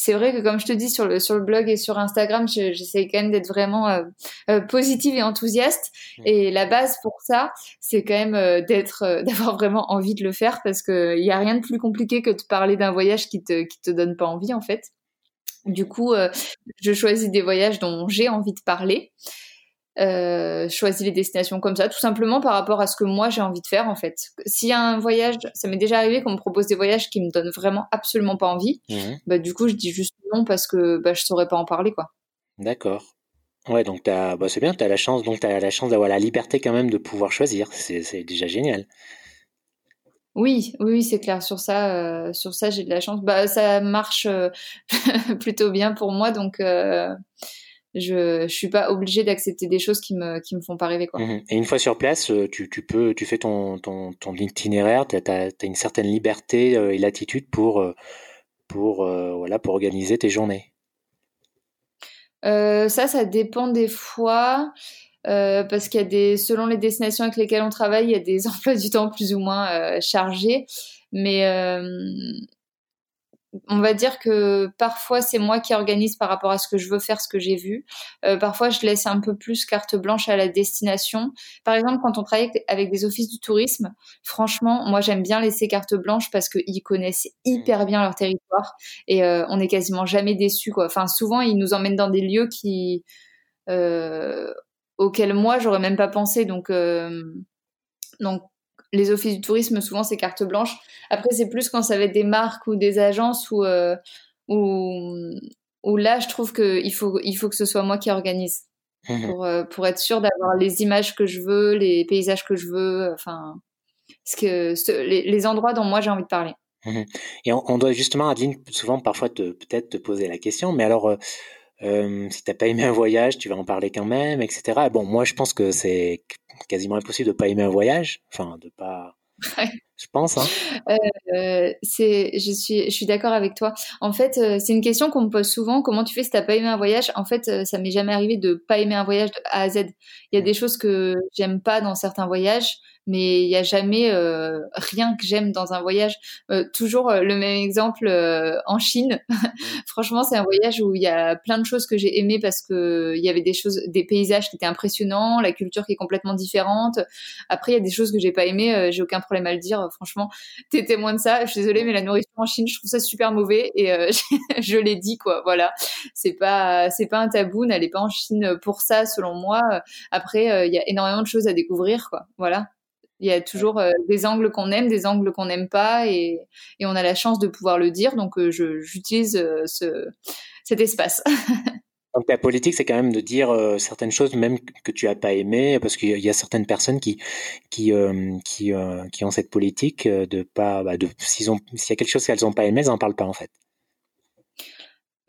c'est vrai que comme je te dis sur le sur le blog et sur Instagram, j'essaie quand même d'être vraiment euh, euh, positive et enthousiaste. Mmh. Et la base pour ça, c'est quand même euh, d'être d'avoir vraiment envie de le faire parce que il y a rien de plus compliqué que de parler d'un voyage qui te qui te donne pas envie en fait. Du coup, je choisis des voyages dont j'ai envie de parler euh, choisis les destinations comme ça, tout simplement par rapport à ce que moi j'ai envie de faire en fait. S'il y a un voyage, ça m'est déjà arrivé qu'on me propose des voyages qui me donnent vraiment absolument pas envie, mhm. bah, du coup je dis juste non parce que bah, je saurais pas en parler quoi. D'accord. Ouais, donc bah, c'est bien, tu as la chance, donc as la chance d'avoir la liberté quand même de pouvoir choisir, c'est déjà génial. Oui, oui, c'est clair. Sur ça, euh, sur ça, j'ai de la chance. Bah, ça marche euh, plutôt bien pour moi, donc je, je suis pas obligée d'accepter des choses qui me, qui me font pas rêver. Quoi. Mhm. Et une fois sur place, euh, tu, tu peux, tu fais ton, ton, ton itinéraire, tu as, une certaine liberté euh, et latitude pour, euh, pour, voilà, pour organiser tes journées. ça, ça dépend des fois. parce qu'il y a des, selon les destinations avec lesquelles on travaille, il y a des emplois du temps plus ou moins chargés. Mais on va dire que parfois c'est moi qui organise par rapport à ce que je veux faire, ce que j'ai vu. Euh, parfois je laisse un peu plus carte blanche à la destination. Par exemple, quand on travaille avec des offices du tourisme, franchement, moi j'aime bien laisser carte blanche parce qu'ils connaissent hyper bien leur territoire et euh, on est quasiment jamais déçus. Quoi. Enfin, souvent ils nous emmènent dans des lieux qui euh, auxquels moi j'aurais même pas pensé. Donc donc les offices du tourisme, souvent, c'est carte blanche. Après, c'est plus quand ça va être des marques ou des agences où, euh, où, là, je trouve qu'il faut, il faut que ce soit moi qui organise. Mmh pour, euh, pour être sûr d'avoir les images que je veux, les paysages que je veux, enfin, ce que, les, endroits dont moi j'ai envie de parler. Mmh Et on, doit justement, Adeline, souvent parfois peut-être te poser la question, mais alors, euh, si t'as pas aimé un voyage, tu vas en parler quand même, etc. Bon, moi, je pense que c'est quasiment impossible de pas aimer un voyage, enfin, de pas. Je pense. Hein. Euh, c'est, je suis, je suis d'accord avec toi. En fait, euh, c'est une question qu'on me pose souvent. Comment tu fais si t'as pas aimé un voyage? En fait, euh, ça m'est jamais arrivé de pas aimer un voyage de A à Z. Il y a mmh. des choses que j'aime pas dans certains voyages mais il n'y a jamais euh, rien que j'aime dans un voyage. Euh, toujours euh, le même exemple en Chine. Mmh. Franchement, c'est un voyage où il y a plein de choses que j'ai aimées parce que il y avait des choses, des paysages qui étaient impressionnants, la culture qui est complètement différente. Après, il y a des choses que j'ai pas aimées, j'ai aucun problème à le dire. Franchement, t'es témoin de ça. Je suis désolée, mais la nourriture en Chine, je trouve ça super mauvais et je l'ai dit quoi. Voilà, c'est pas c'est pas un tabou. N'allez pas en Chine pour ça, selon moi. Après, il y a énormément de choses à découvrir quoi. Voilà. Il y a toujours des angles qu'on aime, des angles qu'on n'aime pas, et, et, on a la chance de pouvoir le dire. Donc, j'utilise ce, cet espace. Donc la politique, c'est quand même de dire euh, certaines choses même que tu as pas aimé, parce qu'il y a certaines personnes qui qui euh, qui, euh, qui ont cette politique de pas bah, de s'ils ont s'il y a quelque chose qu'elles n'ont pas aimé, elles n'en parlent pas en fait.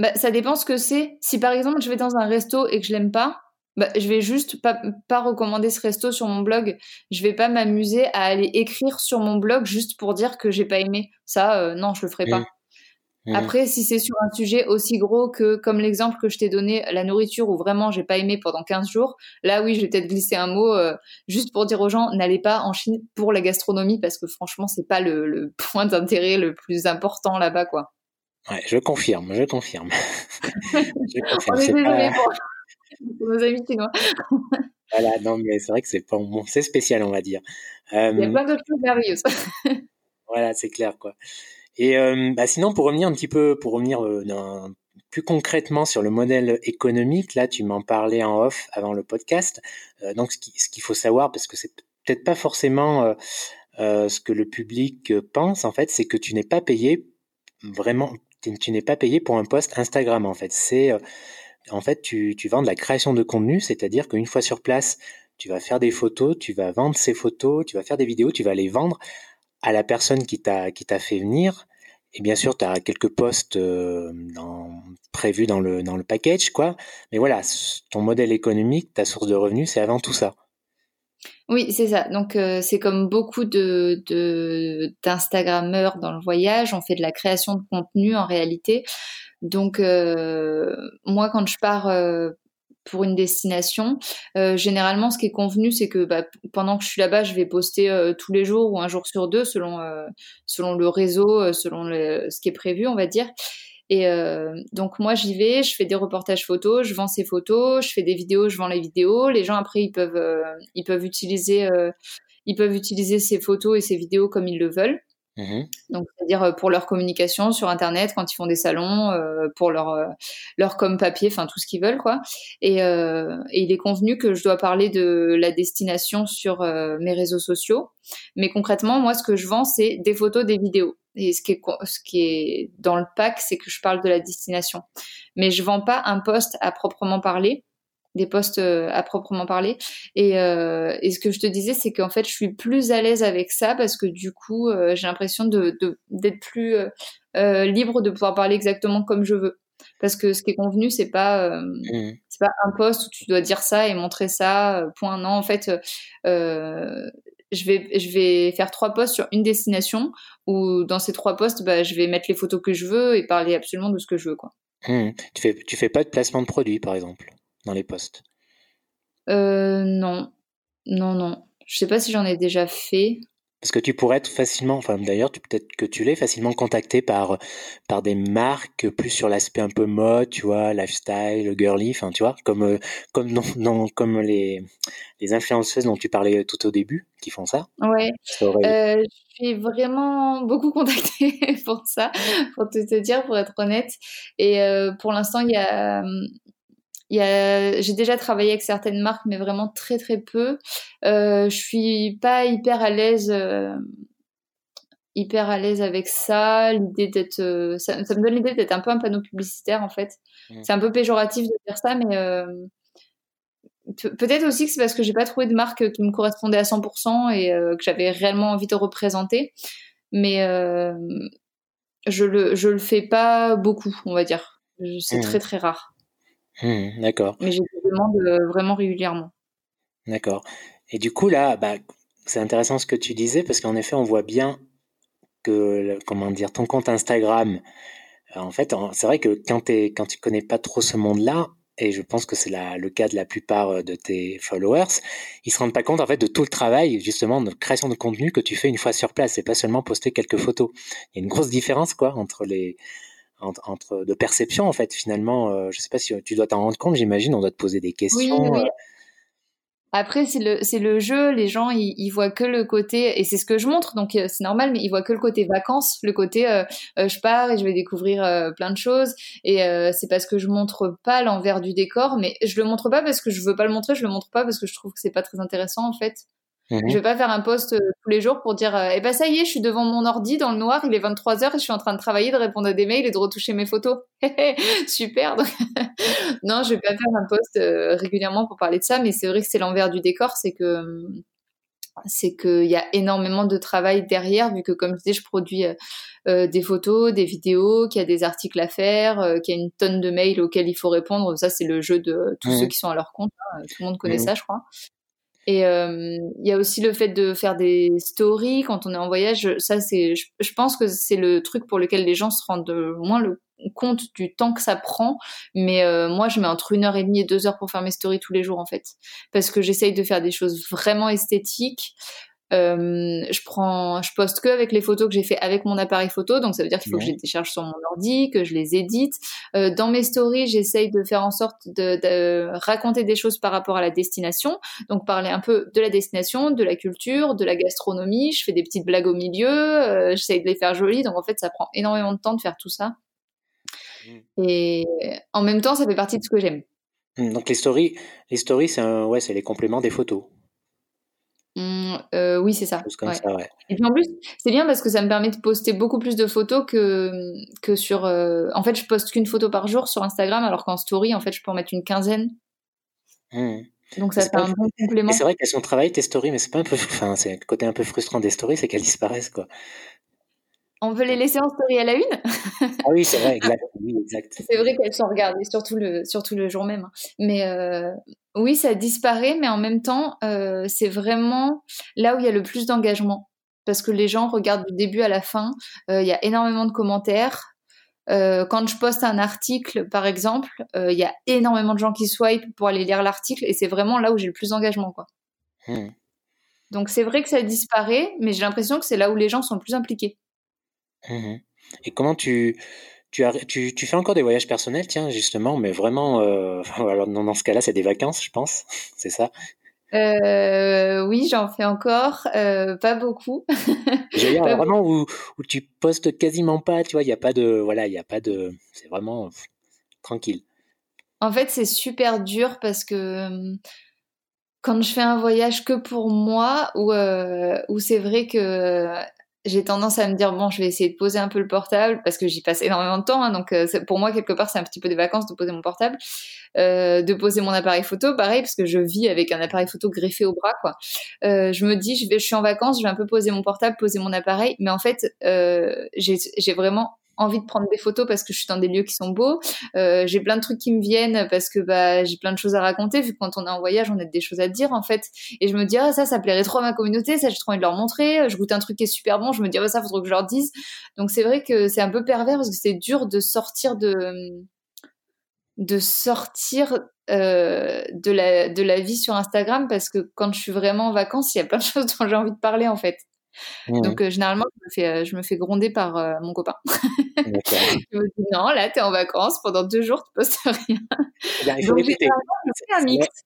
Bah, ça dépend ce que c'est. Si par exemple je vais dans un resto et que je l'aime pas, bah, je vais juste pas, pas recommander ce resto sur mon blog. Je vais pas m'amuser à aller écrire sur mon blog juste pour dire que j'ai pas aimé. Ça, non, je le ferai pas. Mmh. Après, si c'est sur un sujet aussi gros que, comme l'exemple que je t'ai donné, la nourriture, où vraiment j'ai pas aimé pendant 15 jours, là oui, je vais peut-être glisser un mot euh, juste pour dire aux gens, n'allez pas en Chine pour la gastronomie, parce que franchement, c'est pas le, point d'intérêt le plus important là-bas, quoi. Ouais, je confirme, je confirme. je confirme. On est désolé pour... nos amis chinois. voilà, non, mais c'est vrai que c'est pas bon, c'est spécial, on va dire. Il y a euh, plein d'autres choses merveilleuses. voilà, c'est clair, quoi. Et euh, bah sinon, pour revenir un petit peu, pour revenir euh, plus concrètement sur le modèle économique, là, tu m'en parlais en off avant le podcast. Euh, donc, ce qu'il faut savoir, parce que c'est peut-être pas forcément ce que le public pense, en fait, c'est que tu n'es pas payé vraiment, tu n'es pas payé pour un post Instagram, en fait. C'est en fait, tu, tu vends de la création de contenu, c'est-à-dire qu'une fois sur place, tu vas faire des photos, tu vas vendre ces photos, tu vas faire des vidéos, tu vas les vendre à la personne qui t'a fait venir. Et bien sûr, tu as quelques postes euh, prévus dans le dans le package, quoi. Mais voilà, ton modèle économique, ta source de revenus, c'est avant tout ça. Oui, c'est ça. Donc euh, c'est comme beaucoup de d'instagrammeurs dans le voyage, on fait de la création de contenu en réalité. Donc euh, moi, quand je pars pour une destination. Euh, généralement, ce qui est convenu, c'est que bah, pendant que je suis là-bas, je vais poster euh, tous les jours ou un jour sur deux, selon euh, selon le réseau, selon ce qui est prévu, on va dire. Et donc moi, j'y vais, je fais des reportages photos, je vends ces photos, je fais des vidéos, je vends les vidéos. Les gens après, ils peuvent ils peuvent utiliser ils peuvent utiliser ces photos et ces vidéos comme ils le veulent. Mmh Donc, c'est-à-dire euh, pour leur communication sur Internet, quand ils font des salons, euh, pour leur, euh, leur com papier, enfin tout ce qu'ils veulent, quoi. Et, il est convenu que je dois parler de la destination sur mes réseaux sociaux. Mais concrètement, moi, ce que je vends, c'est des photos, des vidéos. Et ce qui est, ce qui est dans le pack, c'est que je parle de la destination. Mais je vends pas un poste à proprement parler des postes euh, à proprement parler. Et, euh, et, ce que je te disais, c'est qu'en fait, je suis plus à l'aise avec ça parce que du coup, euh, j'ai l'impression de, d'être plus libre de pouvoir parler exactement comme je veux. Parce que ce qui est convenu, c'est pas mmh. c'est pas un poste où tu dois dire ça et montrer ça. point. Non, en fait, je vais je vais faire trois postes sur une destination où dans ces trois postes, bah, je vais mettre les photos que je veux et parler absolument de ce que je veux, quoi. Mmh. Tu fais tu fais pas de placement de produits, par exemple? Dans les postes? Euh, Non, non, non. Je sais pas si j'en ai déjà fait. Parce que tu pourrais être facilement, enfin d'ailleurs peut-être que tu l'es facilement contacté par par des marques plus sur l'aspect un peu mode, tu vois, lifestyle, girly, enfin tu vois, comme euh, comme non, non comme les les influenceuses dont tu parlais tout au début qui font ça. Ouais. Euh, je suis vraiment beaucoup contactée pour ça, pour te, te dire, pour être honnête. Et euh, pour l'instant, il y a j'ai déjà travaillé avec certaines marques, mais vraiment très très peu. Euh, je suis pas hyper à l'aise, euh, hyper à l'aise avec ça. L'idée d'être, euh, ça, me donne l'idée d'être un peu un panneau publicitaire en fait. Mmh. C'est un peu péjoratif de dire ça, mais euh, peut-être aussi que c'est parce que j'ai pas trouvé de marque qui me correspondait à 100% et que j'avais réellement envie de représenter. Mais je le je le fais pas beaucoup, on va dire. C'est mmh. très très rare. Mmh, d'accord. Mais je te demande euh, vraiment régulièrement. D'accord. Et du coup, là, bah, c'est intéressant ce que tu disais parce qu'en effet, on voit bien que, comment dire, ton compte Instagram, euh, en fait, c'est vrai que quand, tu quand tu connais pas trop ce monde-là, et je pense que c'est le cas de la plupart euh, de tes followers, ils se rendent pas compte en fait de tout le travail justement de création de contenu que tu fais une fois sur place. C'est pas seulement poster quelques photos. Il y a une grosse différence quoi entre les entre, de perception en fait finalement. Euh, je sais pas si tu dois t'en rendre compte. J'imagine, on doit te poser des questions. Oui, oui. Après, c'est le, c'est le jeu, les gens, ils, ils, voient que le côté, et c'est ce que je montre, donc euh, c'est normal, mais ils voient que le côté vacances, le côté euh, euh, je pars et je vais découvrir plein de choses, et c'est parce que je montre pas l'envers du décor, mais je le montre pas parce que je veux pas le montrer, je le montre pas parce que je trouve que c'est pas très intéressant en fait. Mhm. Je vais pas faire un post euh, tous les jours pour dire euh, eh ben ça y est, je suis devant mon ordi dans le noir, il est 23h et je suis en train de travailler, de répondre à des mails et de retoucher mes photos. Super. non, je vais pas faire un post euh, régulièrement pour parler de ça, mais c'est vrai que c'est l'envers du décor, c'est que c'est qu'il y a énormément de travail derrière, vu que comme je disais, je produis des photos, des vidéos, qu'il y a des articles à faire, qu'il y a une tonne de mails auxquels il faut répondre. Ça, c'est le jeu de tous ceux qui sont à leur compte. Hein. Tout le monde connaît ça, je crois. Et euh, il y a aussi le fait de faire des stories quand on est en voyage. Ça, c'est, je, pense que c'est le truc pour lequel les gens se rendent moins compte du temps que ça prend. Mais euh, moi, je mets entre une heure et demie et deux heures pour faire mes stories tous les jours, en fait. Parce que j'essaye de faire des choses vraiment esthétiques. Euh, je prends, je poste que avec les photos que j'ai fait avec mon appareil photo, donc ça veut dire qu'il faut que je les décharge sur mon ordi, que je les édite. Euh, dans mes stories, j'essaye de faire en sorte de, de, raconter des choses par rapport à la destination, donc parler un peu de la destination, de la culture, de la gastronomie. Je fais des petites blagues au milieu, euh, j'essaye de les faire jolies, donc en fait ça prend énormément de temps de faire tout ça. Mmh. Et en même temps, ça fait partie de ce que j'aime. Mmh, donc les stories, les stories, c'est ouais, c'est les compléments des photos. Mmh, euh, oui, c'est ça. Et puis en plus, c'est bien parce que ça me permet de poster beaucoup plus de photos que, que sur. Euh, en fait, je poste qu'une photo par jour sur Instagram, alors qu'en story, en fait, je peux en mettre une quinzaine. Mmh. Donc ça fait un bon complément. C'est vrai qu'elles sont travaillées tes stories, mais c'est pas un peu. Enfin, c'est le côté un peu frustrant des stories, c'est qu'elles disparaissent, quoi. On veut les laisser en story à la une Ah oui, c'est vrai, exact. c'est vrai qu'elles sont regardées, surtout le, surtout le jour même. Hein. Mais euh, oui, ça disparaît, mais en même temps, euh, c'est vraiment là où il y a le plus d'engagement. Parce que les gens regardent du début à la fin. Euh, il y a énormément de commentaires. quand je poste un article, par exemple, il y a énormément de gens qui swipe pour aller lire l'article. Et c'est vraiment là où j'ai le plus d'engagement. quoi. Hmm. Donc c'est vrai que ça disparaît, mais j'ai l'impression que c'est là où les gens sont le plus impliqués. Mmh Et comment tu, tu, as, tu, tu, fais encore des voyages personnels, tiens, justement, mais vraiment, euh, alors dans, ce cas-là, c'est des vacances, je pense, c'est ça? Euh, Oui, j'en fais encore, euh, pas beaucoup. J'ai vraiment où, où, tu postes quasiment pas, tu vois, il n'y a pas de, voilà, il y a pas de, c'est vraiment tranquille. En fait, c'est super dur parce que quand je fais un voyage que pour moi, où, où c'est vrai que j'ai tendance à me dire bon, je vais essayer de poser un peu le portable parce que j'y passe énormément de temps. Hein, donc euh, pour moi quelque part c'est un petit peu des vacances de poser mon portable, euh, de poser mon appareil photo, pareil parce que je vis avec un appareil photo greffé au bras quoi. Euh, je me dis je vais, je suis en vacances, je vais un peu poser mon portable, poser mon appareil, mais en fait euh, j'ai vraiment envie de prendre des photos parce que je suis dans des lieux qui sont beaux. Euh, j'ai plein de trucs qui me viennent parce que bah, j'ai plein de choses à raconter. Vu que quand on est en voyage, on a des choses à dire en fait. Et je me dis, ah, ça, ça plairait trop à ma communauté. Ça, j'ai trop envie de leur montrer. Je goûte un truc qui est super bon. Je me dis, ah, ça, faudrait que je leur dise. Donc c'est vrai que c'est un peu pervers parce que c'est dur de sortir de de sortir euh, de la de la vie sur Instagram parce que quand je suis vraiment en vacances, il y a plein de choses dont j'ai envie de parler en fait. Mmh. Donc euh, généralement, je me, fais, euh, je me fais gronder par euh, mon copain. je me dis non, là, t'es en vacances pendant deux jours, tu postes rien.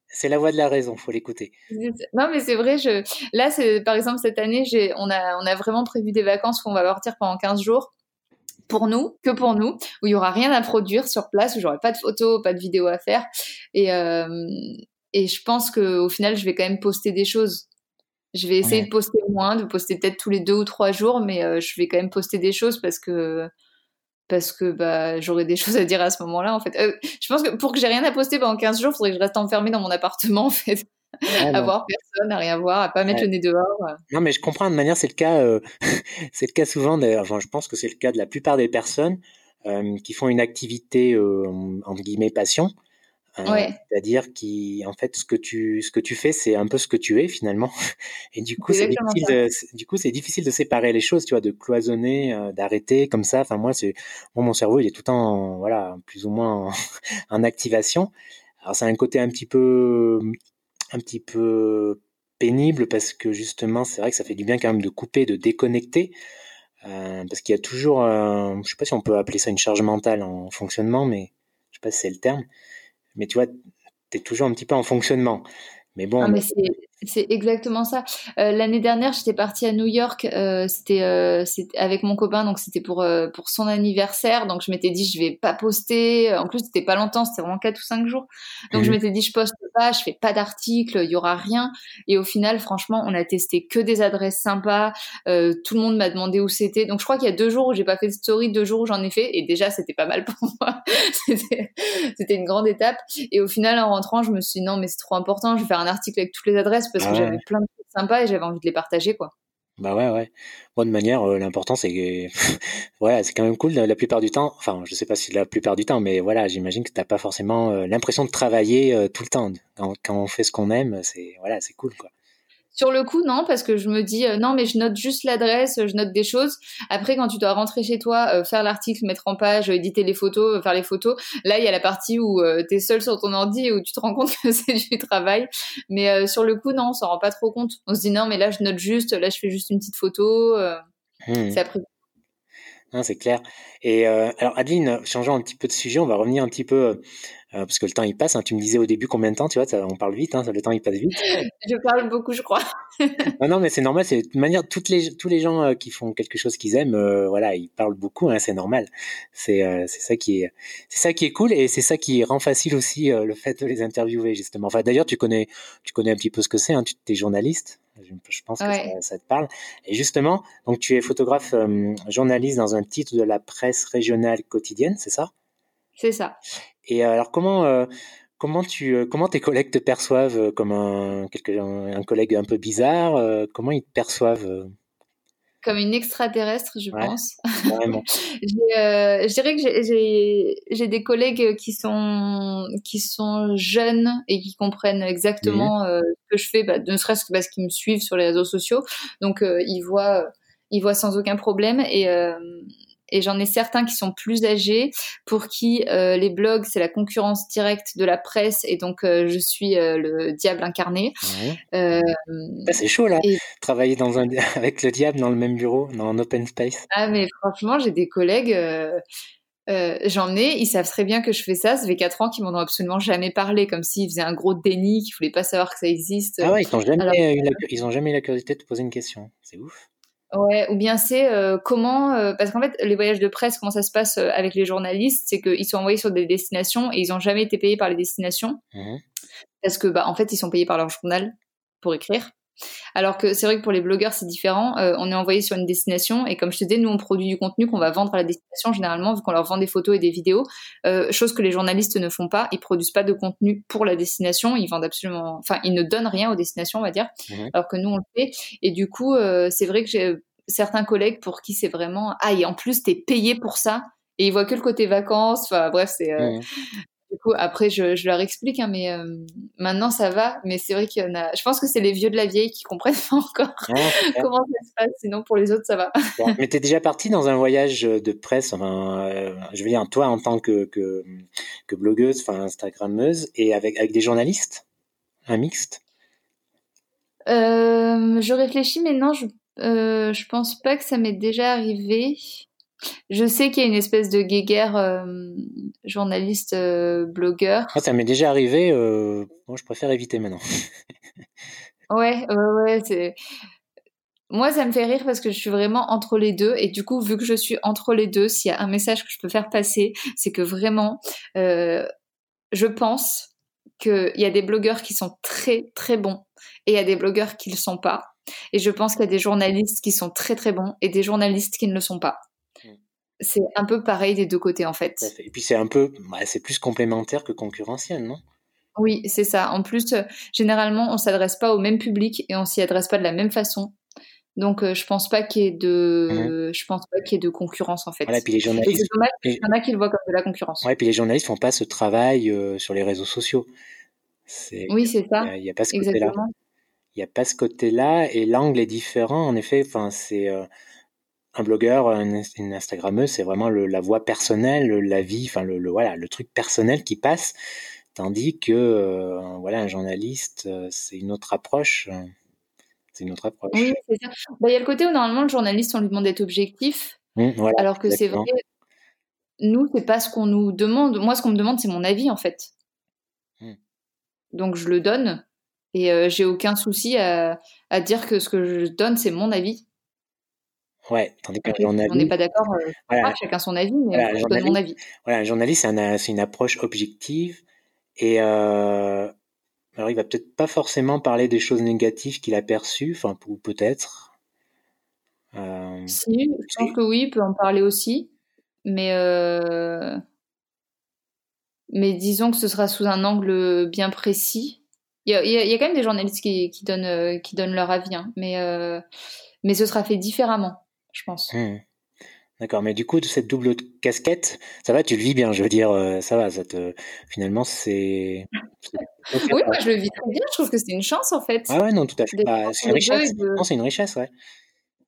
C'est la voix de la raison, faut l'écouter. Non, mais c'est vrai. Je... Là, c'est par exemple cette année, on a, on a vraiment prévu des vacances où on va partir pendant 15 jours pour nous, que pour nous, où il y aura rien à produire sur place, où j'aurai pas de photos, pas de vidéos à faire. Et, et je pense qu'au final, je vais quand même poster des choses je vais essayer de poster moins, de poster peut-être tous les deux ou trois jours, mais euh, je vais quand même poster des choses parce que parce que bah j'aurai des choses à dire à ce moment-là en fait. Euh, je pense que pour que j'ai rien à poster pendant 15 jours, il faudrait que je reste enfermée dans mon appartement en fait. à voir personne, à rien voir, à pas mettre le nez dehors. Non, mais je comprends de manière, c'est le cas, euh, c'est le cas souvent. D'ailleurs, enfin, je pense que c'est le cas de la plupart des personnes qui font une activité entre guillemets passion. Euh, c'est-à-dire qui, en fait, ce que tu, ce que tu fais, c'est un peu ce que tu es finalement. Et du coup, c'est difficile de, du coup, c'est difficile de séparer les choses, tu vois, de cloisonner, euh, d'arrêter comme ça. Enfin, moi, c'est, bon, mon cerveau, il est tout le temps, voilà, plus ou moins en, activation. Alors, c'est un côté un petit peu, un petit peu pénible parce que justement, c'est vrai que ça fait du bien quand même de couper, de déconnecter. Euh, parce qu'il y a toujours, je sais pas si on peut appeler ça une charge mentale en fonctionnement, mais je sais pas si c'est le terme mais tu vois, tu es toujours un petit peu en fonctionnement. Mais bon. C'est exactement ça. Euh, l'année dernière, j'étais partie à New York. Euh, euh, c'était avec mon copain, donc c'était pour pour son anniversaire. Donc je m'étais dit, je vais pas poster. En plus, c'était pas longtemps, c'était vraiment 4 ou 5 jours. Donc je mhm. m'étais dit, je poste pas, je fais pas d'article, il y aura rien. Et au final, franchement, on a testé que des adresses sympas. tout le monde m'a demandé où c'était. Donc je crois qu'il y a deux jours où j'ai pas fait de story, deux jours où j'en ai fait. Et déjà, c'était pas mal pour moi. c'était une grande étape. Et au final, en rentrant, je me suis dit, non, mais c'est trop important. Je vais faire un article avec toutes les adresses parce que ah j'avais plein de trucs sympas et j'avais envie de les partager, quoi. Bah ouais, ouais. Moi, de manière, euh, l'important, c'est que, voilà, c'est quand même cool la plupart du temps. Enfin, je sais pas si la plupart du temps, mais voilà, j'imagine que t'as pas forcément euh, l'impression de travailler euh, tout le temps. Quand, quand on fait ce qu'on aime, c'est, voilà, c'est cool, quoi. Sur le coup, non, parce que je me dis, euh, non, mais je note juste l'adresse, je note des choses. Après, quand tu dois rentrer chez toi, euh, faire l'article, mettre en page, éditer les photos, euh, faire les photos, là, il y a la partie où tu es seul sur ton ordi et où tu te rends compte que c'est du travail. Mais sur le coup, non, on s'en rend pas trop compte. On se dit, non, mais là, je note juste, là, je fais juste une petite photo. Mmh. C'est après c'est clair. Et alors, Adeline, changeons un petit peu de sujet, on va revenir un petit peu euh, parce que le temps il passe. Hein. Tu me disais au début combien de temps, tu vois, on parle vite, hein, le temps il passe vite. je parle beaucoup, je crois. non, non, mais c'est normal. C'est de manière toutes les tous les gens euh, qui font quelque chose qu'ils aiment, euh, voilà, ils parlent beaucoup. Hein, c'est normal. C'est c'est ça qui est c'est ça qui est cool et c'est ça qui rend facile aussi le fait de les interviewer justement. Enfin, d'ailleurs, tu connais tu connais un petit peu ce que c'est. Tu es journaliste. Je, pense que ça, ça, te parle. Et justement, donc tu es photographe journaliste dans un titre de la presse régionale quotidienne, c'est ça? C'est ça. Et euh, alors comment euh, comment tu euh, comment tes collègues te perçoivent comme un un, collègue un peu bizarre Comment ils te perçoivent comme une extraterrestre, je pense. je dirais que j'ai des collègues qui sont qui sont jeunes et qui comprennent exactement mmh. ce que je fais, bah, ne serait-ce que parce qu'ils me suivent sur les réseaux sociaux. Donc ils voient ils voient sans aucun problème et et j'en ai certains qui sont plus âgés pour qui euh, les blogs c'est la concurrence directe de la presse et donc euh, je suis euh, le diable incarné. Bah, c'est chaud là, travailler dans un avec le diable dans le même bureau, dans un open space. Ah mais franchement j'ai des collègues. j'en ai, ils savent très bien que je fais ça. Ça fait 4 ans qu'ils m'en ont absolument jamais parlé, comme s'ils faisaient un gros déni, qu'ils voulaient pas savoir que ça existe. Ah ouais, ils n'ont jamais, ils ont jamais eu la curiosité de te poser une question. C'est ouf. Ouais, ou bien c'est euh, comment, euh, parce qu'en fait, les voyages de presse, comment ça se passe euh, avec les journalistes, c'est qu'ils sont envoyés sur des destinations et ils n'ont jamais été payés par les destinations, mmh parce que, bah, en fait, ils sont payés par leur journal pour écrire. Alors que c'est vrai que pour les blogueurs, c'est différent. Euh, on est envoyé sur une destination et comme je te disais, nous, on produit du contenu qu'on va vendre à la destination généralement, vu qu'on leur vend des photos et des vidéos. Euh, chose que les journalistes ne font pas. Ils produisent pas de contenu pour la destination. Ils vendent absolument, enfin, ils ne donnent rien aux destinations, on va dire. Mhm. Alors que nous, on le fait. Et du coup, euh, c'est vrai que j'ai certains collègues pour qui c'est vraiment, ah, et en plus, t'es payé pour ça et ils voient que le côté vacances. Enfin, bref, c'est mhm. Du coup, après, je, leur explique, hein, mais euh, maintenant ça va. Mais c'est vrai qu'il y en a. Je pense que c'est les vieux de la vieille qui comprennent pas encore comment ça se passe. Sinon, pour les autres, ça va. mais tu es déjà parti dans un voyage de presse, enfin, euh, je veux dire, toi en tant que, que, blogueuse, enfin, Instagrammeuse, et avec, avec des journalistes? Un mixte? Euh, Je réfléchis, mais non, je, je pense pas que ça m'est déjà arrivé. Je sais qu'il y a une espèce de guéguerre euh, journaliste euh, blogueur. Ah, ça m'est déjà arrivé. Euh, moi, je préfère éviter maintenant. ouais, ouais, ouais. Moi, ça me fait rire parce que je suis vraiment entre les deux. Et du coup, vu que je suis entre les deux, s'il y a un message que je peux faire passer, c'est que vraiment, je pense qu'il y a des blogueurs qui sont très, très bons et il y a des blogueurs qui ne le sont pas. Et je pense qu'il y a des journalistes qui sont très, très bons et des journalistes qui ne le sont pas. C'est un peu pareil des deux côtés en fait. Et puis c'est un peu, c'est plus complémentaire que concurrentiel, non? Oui, c'est ça. En plus, euh, généralement, on s'adresse pas au même public et on s'y adresse pas de la même façon. Donc, euh, je pense pas qu'il y ait de, mmh. je pense pas qu'il y ait de concurrence en fait. Voilà, puis les journalistes. c'est dommage qu'il y en a qui le voient comme de la concurrence. Ouais, puis les journalistes font pas ce travail euh, sur les réseaux sociaux. Oui, c'est ça. Il n'y a, pas ce côté-là. Il n'y a pas ce côté-là et l'angle est différent. En effet, enfin, c'est un blogueur, une Instagrammeuse, c'est vraiment la voix personnelle, la vie, enfin le, voilà, le truc personnel qui passe, tandis que euh, voilà, un journaliste, euh, c'est une autre approche. Euh, c'est une autre approche. Oui, c'est ça. Bah, il y a le côté où normalement le journaliste, on lui demande d'être objectif, mmh, alors que c'est vrai. Nous, c'est pas ce qu'on nous demande. Moi, ce qu'on me demande, c'est mon avis en fait. Mmh. Donc je le donne, Et j'ai aucun souci à, à, dire que ce que je donne, c'est mon avis. Ouais, tandis qu'un journaliste. On n'est pas d'accord, euh, chacun son avis, mais voilà, je donne mon avis. Voilà, un journaliste, c'est une approche objective. Et euh, alors, il va peut-être pas forcément parler des choses négatives qu'il a perçues, enfin, ou peut-être. Euh, si, je pense que oui, il peut en parler aussi. Mais, euh, mais disons que ce sera sous un angle bien précis. Il y a, y a, quand même des journalistes qui, qui, donnent, qui donnent leur avis, hein, mais, mais ce sera fait différemment, je pense. Mmh. D'accord, mais du coup, de cette double casquette, ça va, tu le vis bien, je veux dire, euh, ça va, ça te... finalement, c'est. oui, moi, je le vis très bien, je trouve que c'est une chance, en fait. Ah ouais, non, tout à fait. Bah, c'est une richesse. c'est une richesse, ouais.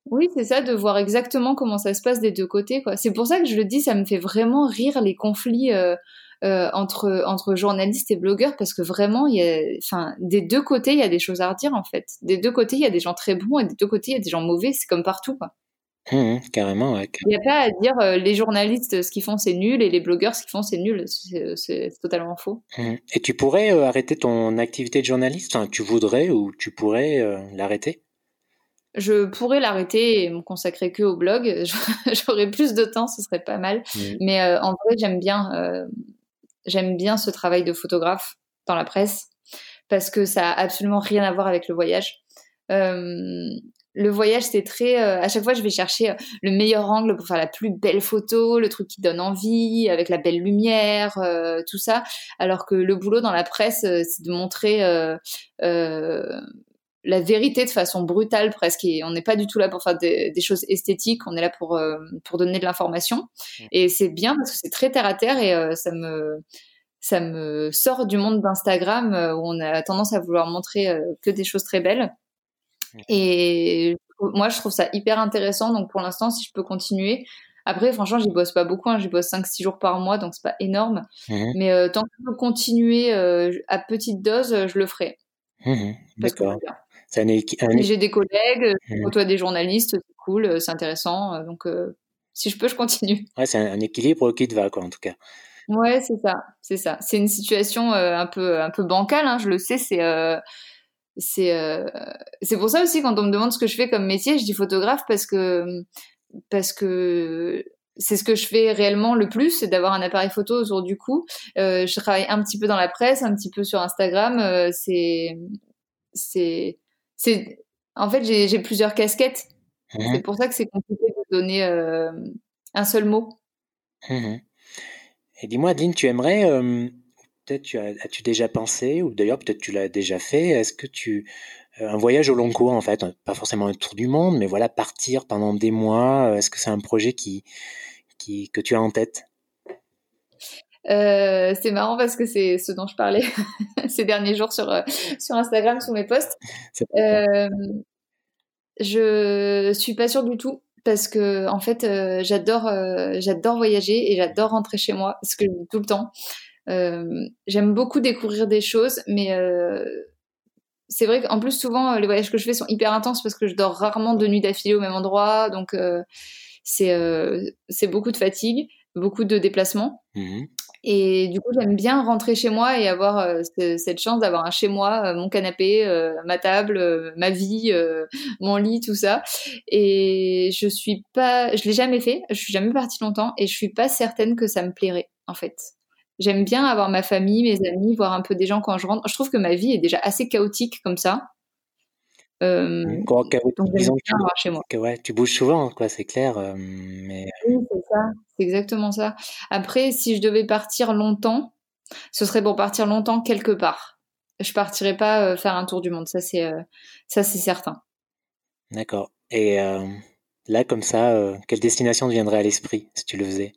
Oui, c'est ça, de voir exactement comment ça se passe des deux côtés. Quoi. C'est pour ça que je le dis, ça me fait vraiment rire les conflits euh, euh, entre, entre journalistes et blogueurs, parce que vraiment, il y a, enfin, des deux côtés, il y a des choses à redire en fait. Des deux côtés, il y a des gens très bons et des deux côtés, il y a des gens mauvais. C'est comme partout. Quoi. Mmh, mmh, carrément, ouais. Il n'y a pas à dire euh, les journalistes, ce qu'ils font, c'est nul, et les blogueurs, ce qu'ils font, c'est nul. C'est totalement faux. Mmh. Et tu pourrais arrêter ton activité de journaliste? Enfin, Tu voudrais ou tu pourrais l'arrêter? Je pourrais l'arrêter et me consacrer que au blog. J'aurais plus de temps, ce serait pas mal. Mm. Mais euh, en vrai, j'aime bien, euh, j'aime bien ce travail de photographe dans la presse parce que ça a absolument rien à voir avec le voyage. Euh, le voyage, c'est très. à chaque fois, je vais chercher le meilleur angle pour faire la plus belle photo, le truc qui donne envie, avec la belle lumière, tout ça. Alors que le boulot dans la presse, c'est de montrer la vérité de façon brutale presque. Et on n'est pas du tout là pour faire des, choses esthétiques, on est là pour, euh, pour donner de l'information. Mmh. Et c'est bien parce que c'est très terre à terre et euh, ça me ça me sort du monde d'Instagram euh, où on a tendance à vouloir montrer que des choses très belles. Et moi, je trouve ça hyper intéressant. Donc, pour l'instant, si je peux continuer. Après, franchement, j'y bosse pas beaucoup. Hein. J'y bosse 5-6 jours par mois, donc c'est pas énorme. Mmh. Mais tant que je peux continuer à petite dose, je le ferai. D'accord. J'ai des collègues, je mmh. côtoie des journalistes, c'est cool, euh, c'est intéressant. Euh, donc, euh, si je peux, je continue. Ouais, c'est un, équilibre qui te va, quoi, en tout cas. Ouais, c'est ça, c'est ça. C'est une situation un peu un peu bancale, hein, je le sais. C'est c'est c'est pour ça aussi quand on me demande ce que je fais comme métier, je dis photographe parce que parce que c'est ce que je fais réellement le plus, c'est d'avoir un appareil photo autour du cou. je travaille un petit peu dans la presse, un petit peu sur Instagram. c'est c'est c'est en fait j'ai plusieurs casquettes. Mmh c'est pour ça que c'est compliqué de donner euh, un seul mot. Mmh Et dis-moi, Adeline, tu aimerais, peut-être tu as, as-tu déjà pensé, ou d'ailleurs peut-être tu l'as déjà fait, est-ce que tu euh, un voyage au long cours en fait, pas forcément un tour du monde, mais voilà partir pendant des mois, est-ce que c'est un projet qui, qui que tu as en tête? Euh, c'est marrant parce que c'est ce dont je parlais ces derniers jours sur, euh, sur Instagram, sous mes posts. Euh, je suis pas sûre du tout parce que en fait, euh, j'adore j'adore voyager et j'adore rentrer chez moi, ce que je dis tout le temps. J'aime beaucoup découvrir des choses, mais c'est vrai qu'en plus souvent les voyages que je fais sont hyper intenses parce que je dors rarement de nuit d'affilée au même endroit, donc c'est c'est beaucoup de fatigue, beaucoup de déplacements. Mmh et du coup, j'aime bien rentrer chez moi et avoir euh, cette chance d'avoir un chez moi, euh, mon canapé, euh, ma table, ma vie, mon lit, tout ça. Et je suis pas, je l'ai jamais fait. Je suis jamais partie longtemps et je suis pas certaine que ça me plairait en fait. J'aime bien avoir ma famille, mes amis, voir un peu des gens quand je rentre. Je trouve que ma vie est déjà assez chaotique comme ça. Euh, chaotique, disons chez moi. Que, ouais, tu bouges souvent, quoi, c'est clair. mais... Oui, c'est ça. C'est exactement ça. Après, si je devais partir longtemps, ce serait pour partir longtemps quelque part. Je partirais pas euh, faire un tour du monde, ça c'est euh, ça c'est certain. D'accord. Et euh, là, comme ça, quelle destination te viendrait à l'esprit si tu le faisais?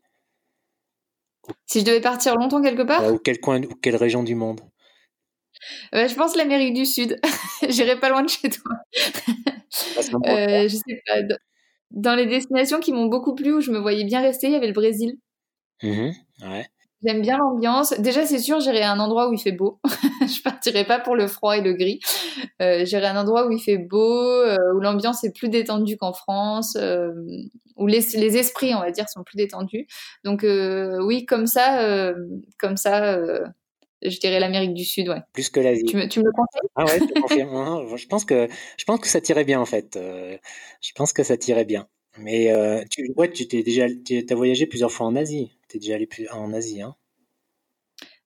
Si je devais partir longtemps quelque part Ou quel coin ou quelle région du monde Je pense l'Amérique du Sud. J'irai pas loin de chez toi. Ah, je sais pas dans les destinations qui m'ont beaucoup plu, où je me voyais bien rester, il y avait le Brésil. Mmh ouais. J'aime bien l'ambiance. Déjà, c'est sûr, j'irai à un endroit où il fait beau. je partirai pas pour le froid et le gris. Euh, j'irai à un endroit où il fait beau, euh, où l'ambiance est plus détendue qu'en France, euh, où les, les, esprits, on va dire, sont plus détendus. Donc oui, comme ça, comme ça, je dirais l'Amérique du Sud, ouais. Plus que l'Asie. Tu me, tu me le conseilles? Ah ouais, je confirme. je pense que je pense que ça tirait bien en fait. Je pense que ça tirait bien. Mais euh, tu, ouais, tu t'es déjà, tu as voyagé plusieurs fois en Asie. Tu es déjà allé plus, en Asie, hein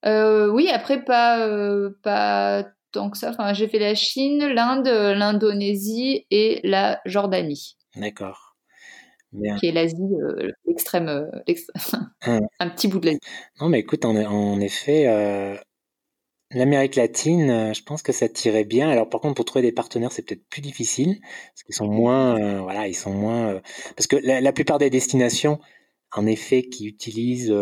euh, Oui, après pas pas tant que ça. Enfin, j'ai fait la Chine, l'Inde, l'Indonésie et la Jordanie. D'accord. Qui est l'Asie, l'extrême, mmh. un petit bout de l'Asie. Non, mais écoute, en, en effet, L'Amérique latine, euh, je pense que ça tirait bien. Alors par contre, pour trouver des partenaires, c'est peut-être plus difficile parce qu'ils sont moins, euh, voilà, ils sont moins. Euh, parce que la, plupart des destinations, en effet, qui utilisent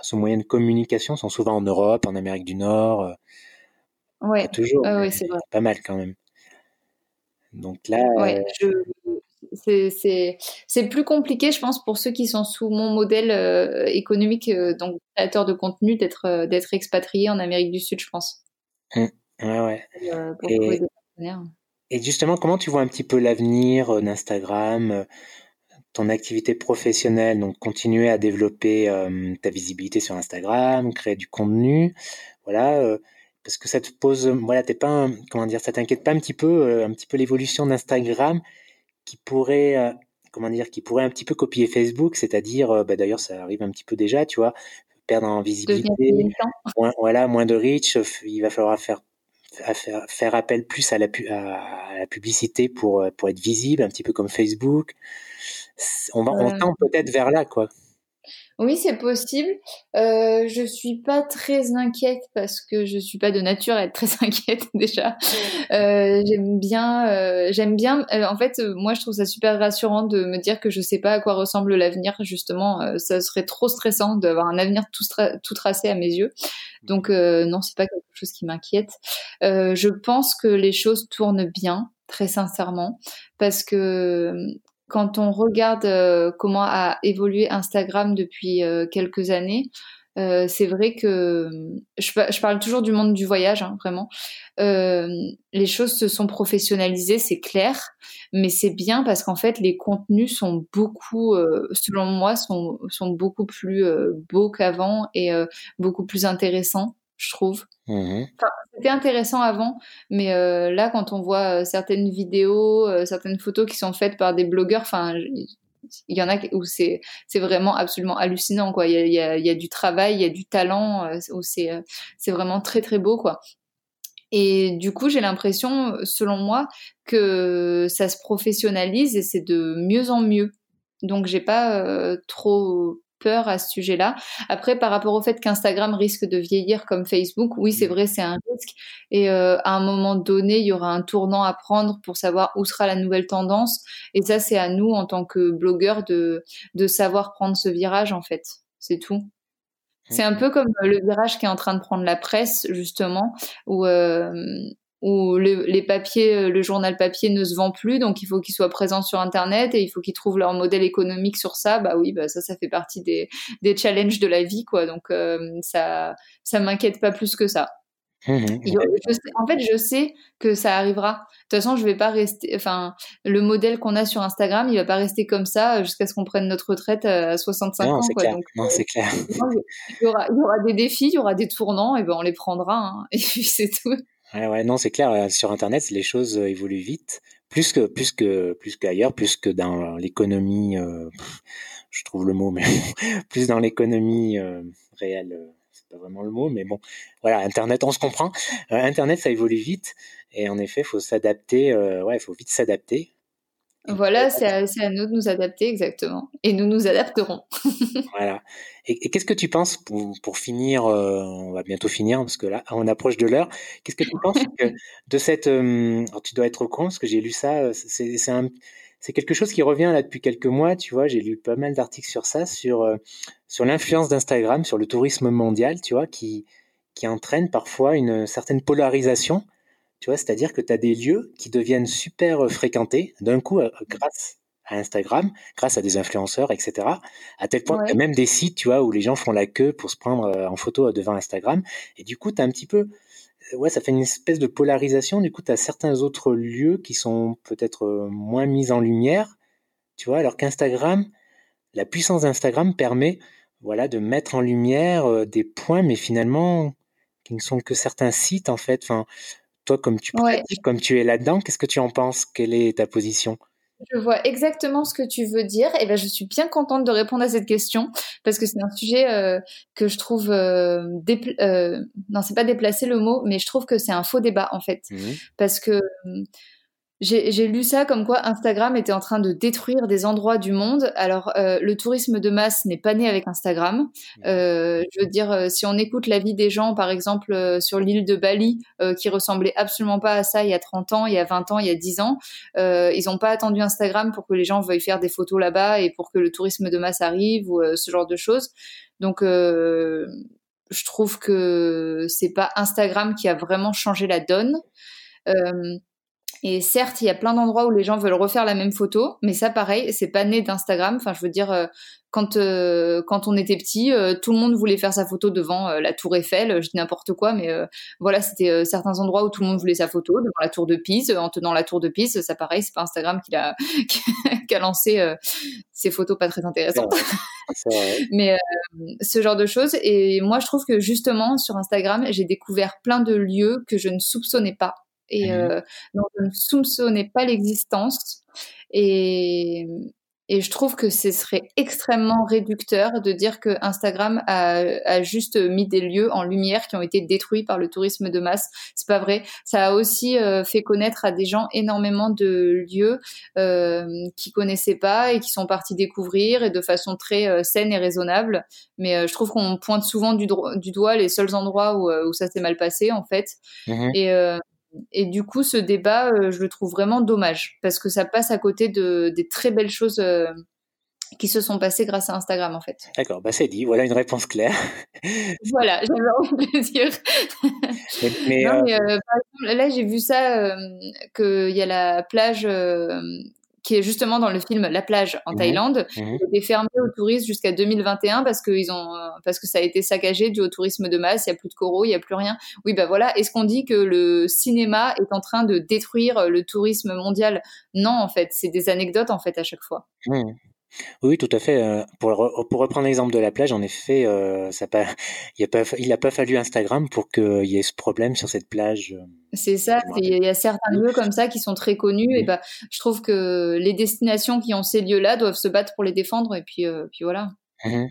ce moyen de communication sont souvent en Europe, en Amérique du Nord. ouais. toujours. c'est vrai. Pas mal quand même. Donc là. Ouais, je, c'est plus compliqué, je pense, pour ceux qui sont sous mon modèle euh, économique, euh, donc créateur de contenu, d'être euh, d'être expatrié en Amérique du Sud, je pense. Mmh. Ouais, ouais. et, et, justement, comment tu vois un petit peu l'avenir d'Instagram, ton activité professionnelle, donc continuer à développer ta visibilité sur Instagram, créer du contenu, voilà parce que ça te pose, voilà, t'es pas, comment dire, ça t'inquiète pas un petit peu, un petit peu l'évolution d'Instagram? Qui pourrait, euh, comment dire, qui pourrait un petit peu copier Facebook, c'est-à-dire, euh, bah, d'ailleurs, ça arrive un petit peu déjà, tu vois, perdre en visibilité, moins, voilà, moins de reach, il va falloir faire faire, faire appel plus à la, à la publicité pour, euh, pour être visible, un petit peu comme Facebook. On, va, on tend peut-être vers là, quoi. Oui, c'est possible. Euh, je suis pas très inquiète parce que je suis pas de nature à être très inquiète déjà. Euh, j'aime bien, euh, j'aime bien. Euh, en fait, moi, je trouve ça super rassurant de me dire que je sais pas à quoi ressemble l'avenir. Justement, ça serait trop stressant d'avoir un avenir tout, tout tracé à mes yeux. Donc non, c'est pas quelque chose qui m'inquiète. je pense que les choses tournent bien, très sincèrement, parce que quand on regarde euh, comment a évolué Instagram depuis euh, quelques années, euh, c'est vrai que je, parle toujours du monde du voyage, hein, vraiment. les choses se sont professionnalisées, c'est clair, mais c'est bien parce qu'en fait les contenus sont beaucoup, selon moi, sont beaucoup plus beaux qu'avant et beaucoup plus intéressants je trouve. Mmh c'était intéressant avant, mais euh, là, quand on voit euh, certaines vidéos, euh, certaines photos qui sont faites par des blogueurs, enfin, il y en a où c'est c'est vraiment absolument hallucinant, quoi. Il y a, y, a, y a, du travail, il y a du talent, où c'est c'est vraiment très très beau, quoi. Et du coup, j'ai l'impression, selon moi, que ça se professionnalise et c'est de mieux en mieux. Donc, j'ai pas trop peur à ce sujet-là. Après, par rapport au fait qu'Instagram risque de vieillir comme Facebook, oui, c'est mm. vrai, c'est un risque. Et euh, à un moment donné, il y aura un tournant à prendre pour savoir où sera la nouvelle tendance. Et ça, c'est à nous, en tant que blogueurs, de, de savoir prendre ce virage, en fait. C'est tout. C'est un peu comme le virage qui est en train de prendre la presse, justement, où euh, où les papiers, euh, le journal papier ne se vend plus, donc il faut qu'ils soient présents sur Internet et il faut qu'ils trouvent leur modèle économique sur ça. Bah oui, bah ça, ça fait partie des, des challenges de la vie, quoi. Donc euh, ça, ça m'inquiète pas plus que ça. Mmh en fait, je sais que ça arrivera. De toute façon, je vais pas rester. Enfin, le modèle qu'on a sur Instagram, il va pas rester comme ça jusqu'à ce qu'on prenne notre retraite à 65 ans. Quoi. Donc, non, c'est clair. Il y, aura, il y, aura, des défis, il y aura des tournants, et ben on les prendra. Hein, et puis c'est tout. Ouais, ouais, non, c'est clair. Euh, sur Internet, les choses euh, évoluent vite, plus que plus que plus qu'ailleurs, plus que dans l'économie. Euh, je trouve le mot, mais plus dans l'économie euh, réelle. c'est pas vraiment le mot, mais bon, voilà, Internet, on se comprend. Internet, ça évolue vite, et en effet, faut s'adapter. ouais, faut vite s'adapter. Voilà, c'est à, nous de nous adapter, exactement. Et nous nous adapterons. voilà. Et, qu'est-ce que tu penses, pour, finir, euh, on va bientôt finir, parce que là, on approche de l'heure, qu'est-ce que tu penses de cette... Euh, tu dois être au courant, parce que j'ai lu ça, euh, c'est quelque chose qui revient là depuis quelques mois, tu vois, j'ai lu pas mal d'articles sur ça, sur, sur l'influence d'Instagram, sur le tourisme mondial, tu vois, qui, qui entraîne parfois une certaine polarisation tu vois, c'est-à-dire que tu as des lieux qui deviennent super euh, fréquentés d'un coup euh, grâce à Instagram, grâce à des influenceurs, etc. À tel point que même des sites, tu vois, où les gens font la queue pour se prendre euh, en photo devant Instagram. Et du coup, tu as un petit peu, ouais, ça fait une espèce de polarisation. Du coup, tu as certains autres lieux qui sont peut-être moins mis en lumière, tu vois, alors qu'Instagram, la puissance d'Instagram permet, voilà, de mettre en lumière des points, mais finalement qui ne sont que certains sites en fait. Enfin, toi, comme tu comme tu es là-dedans, qu'est-ce que tu en penses? Quelle est ta position? Je vois exactement ce que tu veux dire. Et ben, je suis bien contente de répondre à cette question parce que c'est un sujet euh, que je trouve euh, euh, non, c'est pas déplacer le mot, mais je trouve que c'est un faux débat en fait, mmh parce que j'ai lu ça comme quoi Instagram était en train de détruire des endroits du monde. Alors, euh, le tourisme de masse n'est pas né avec Instagram. Euh, je veux dire, euh, si on écoute la vie des gens, par exemple, euh, sur l'île de Bali, euh, qui ressemblait absolument pas à ça il y a 30 ans, il y a 20 ans, il y a 10 ans, ils n'ont pas attendu Instagram pour que les gens veuillent faire des photos là-bas et pour que le tourisme de masse arrive ou ce genre de choses. Donc, je trouve que c'est pas Instagram qui a vraiment changé la donne. Euh, et certes, il y a plein d'endroits où les gens veulent refaire la même photo, mais ça, pareil, c'est pas né d'Instagram. Enfin, je veux dire, euh, quand euh, quand on était petit, euh, tout le monde voulait faire sa photo devant la Tour Eiffel. Je dis n'importe quoi, mais voilà, c'était certains endroits où tout le monde voulait sa photo devant la Tour de Pise, en tenant la Tour de Pise. Ça, pareil, c'est pas Instagram qui a qui a lancé ces photos pas très intéressantes. mais ce genre de choses. Et moi, je trouve que justement sur Instagram, j'ai découvert plein de lieux que je ne soupçonnais pas et mmh euh, dont je ne soupçonnais pas l'existence. Et, et je trouve que ce serait extrêmement réducteur de dire que Instagram a, a, juste mis des lieux en lumière qui ont été détruits par le tourisme de masse. C'est pas vrai. Ça a aussi euh, fait connaître à des gens énormément de lieux euh, qui connaissaient pas et qui sont partis découvrir et de façon très euh, saine et raisonnable. Mais euh, je trouve qu'on pointe souvent du, du, doigt les seuls endroits où, où ça s'est mal passé en fait. Mmh et et du coup, ce débat, euh, je le trouve vraiment dommage parce que ça passe à côté de, des très belles choses euh, qui se sont passées grâce à Instagram, en fait. D'accord, bah c'est dit. Voilà une réponse claire. voilà, j'avais envie de le dire. mais, non, mais euh, par exemple, là, j'ai vu ça qu'il y a la plage qui est justement dans le film La plage en mmh Thaïlande, mmh est fermé aux touristes jusqu'à 2021 parce que ils ont parce que ça a été saccagé dû au tourisme de masse, il y a plus de coraux, il y a plus rien. Oui, bah voilà, est-ce qu'on dit que le cinéma est en train de détruire le tourisme mondial? Non, en fait, c'est des anecdotes en fait à chaque fois. Mmh. Oui, tout à fait. Euh, pour, pour reprendre l'exemple de la plage, en effet, euh, ça pas, il n'a pas, il a pas fallu Instagram pour qu'il y ait ce problème sur cette plage. Euh, c'est ça. Il y a certains lieux comme ça qui sont très connus. Et bah, je trouve que les destinations qui ont ces lieux-là doivent se battre pour les défendre. Et puis, puis voilà. Mmh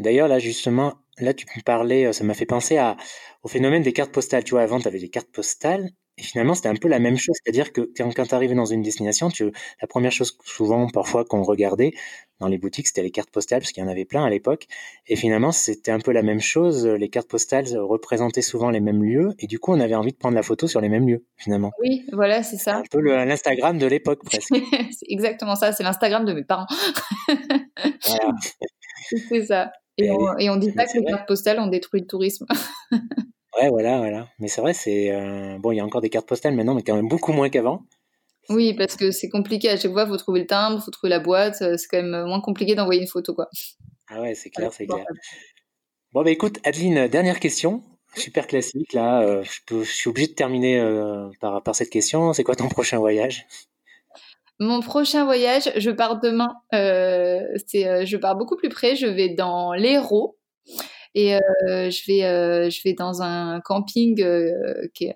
D'ailleurs, là, justement, là, tu me parlais, ça m'a fait penser à, au phénomène des cartes postales. Tu vois, avant, tu avais des cartes postales et finalement, c'était un peu la même chose, c'est-à-dire que quand, tu arrivais dans une destination, tu, la première chose souvent, parfois, qu'on regardait dans les boutiques, c'était les cartes postales, parce qu'il y en avait plein à l'époque. Et finalement, c'était un peu la même chose. Les cartes postales représentaient souvent les mêmes lieux, et du coup, on avait envie de prendre la photo sur les mêmes lieux, finalement. Oui, voilà, c'est ça. Un peu l'Instagram de l'époque, presque. c'est exactement ça, c'est l'Instagram de mes parents. c'est ça. Et, on, et on dit pas que les cartes postales ont détruit le tourisme. Ouais, voilà, voilà. Mais c'est vrai, c'est euh, bon, il y a encore des cartes postales maintenant, mais quand même beaucoup moins qu'avant. Oui, parce que c'est compliqué à chaque fois. Faut trouver le timbre, faut trouver la boîte. Euh, c'est quand même moins compliqué d'envoyer une photo, quoi. Ah ouais, c'est clair, c'est clair. Bon, bah écoute, Adeline, dernière question, super classique là. Euh, je, suis obligé de terminer par, par cette question. C'est quoi ton prochain voyage? Mon prochain voyage, je pars demain. c'est, je pars beaucoup plus près. Je vais dans l'Hérault. Et euh, je vais euh, je vais dans un camping euh, qui est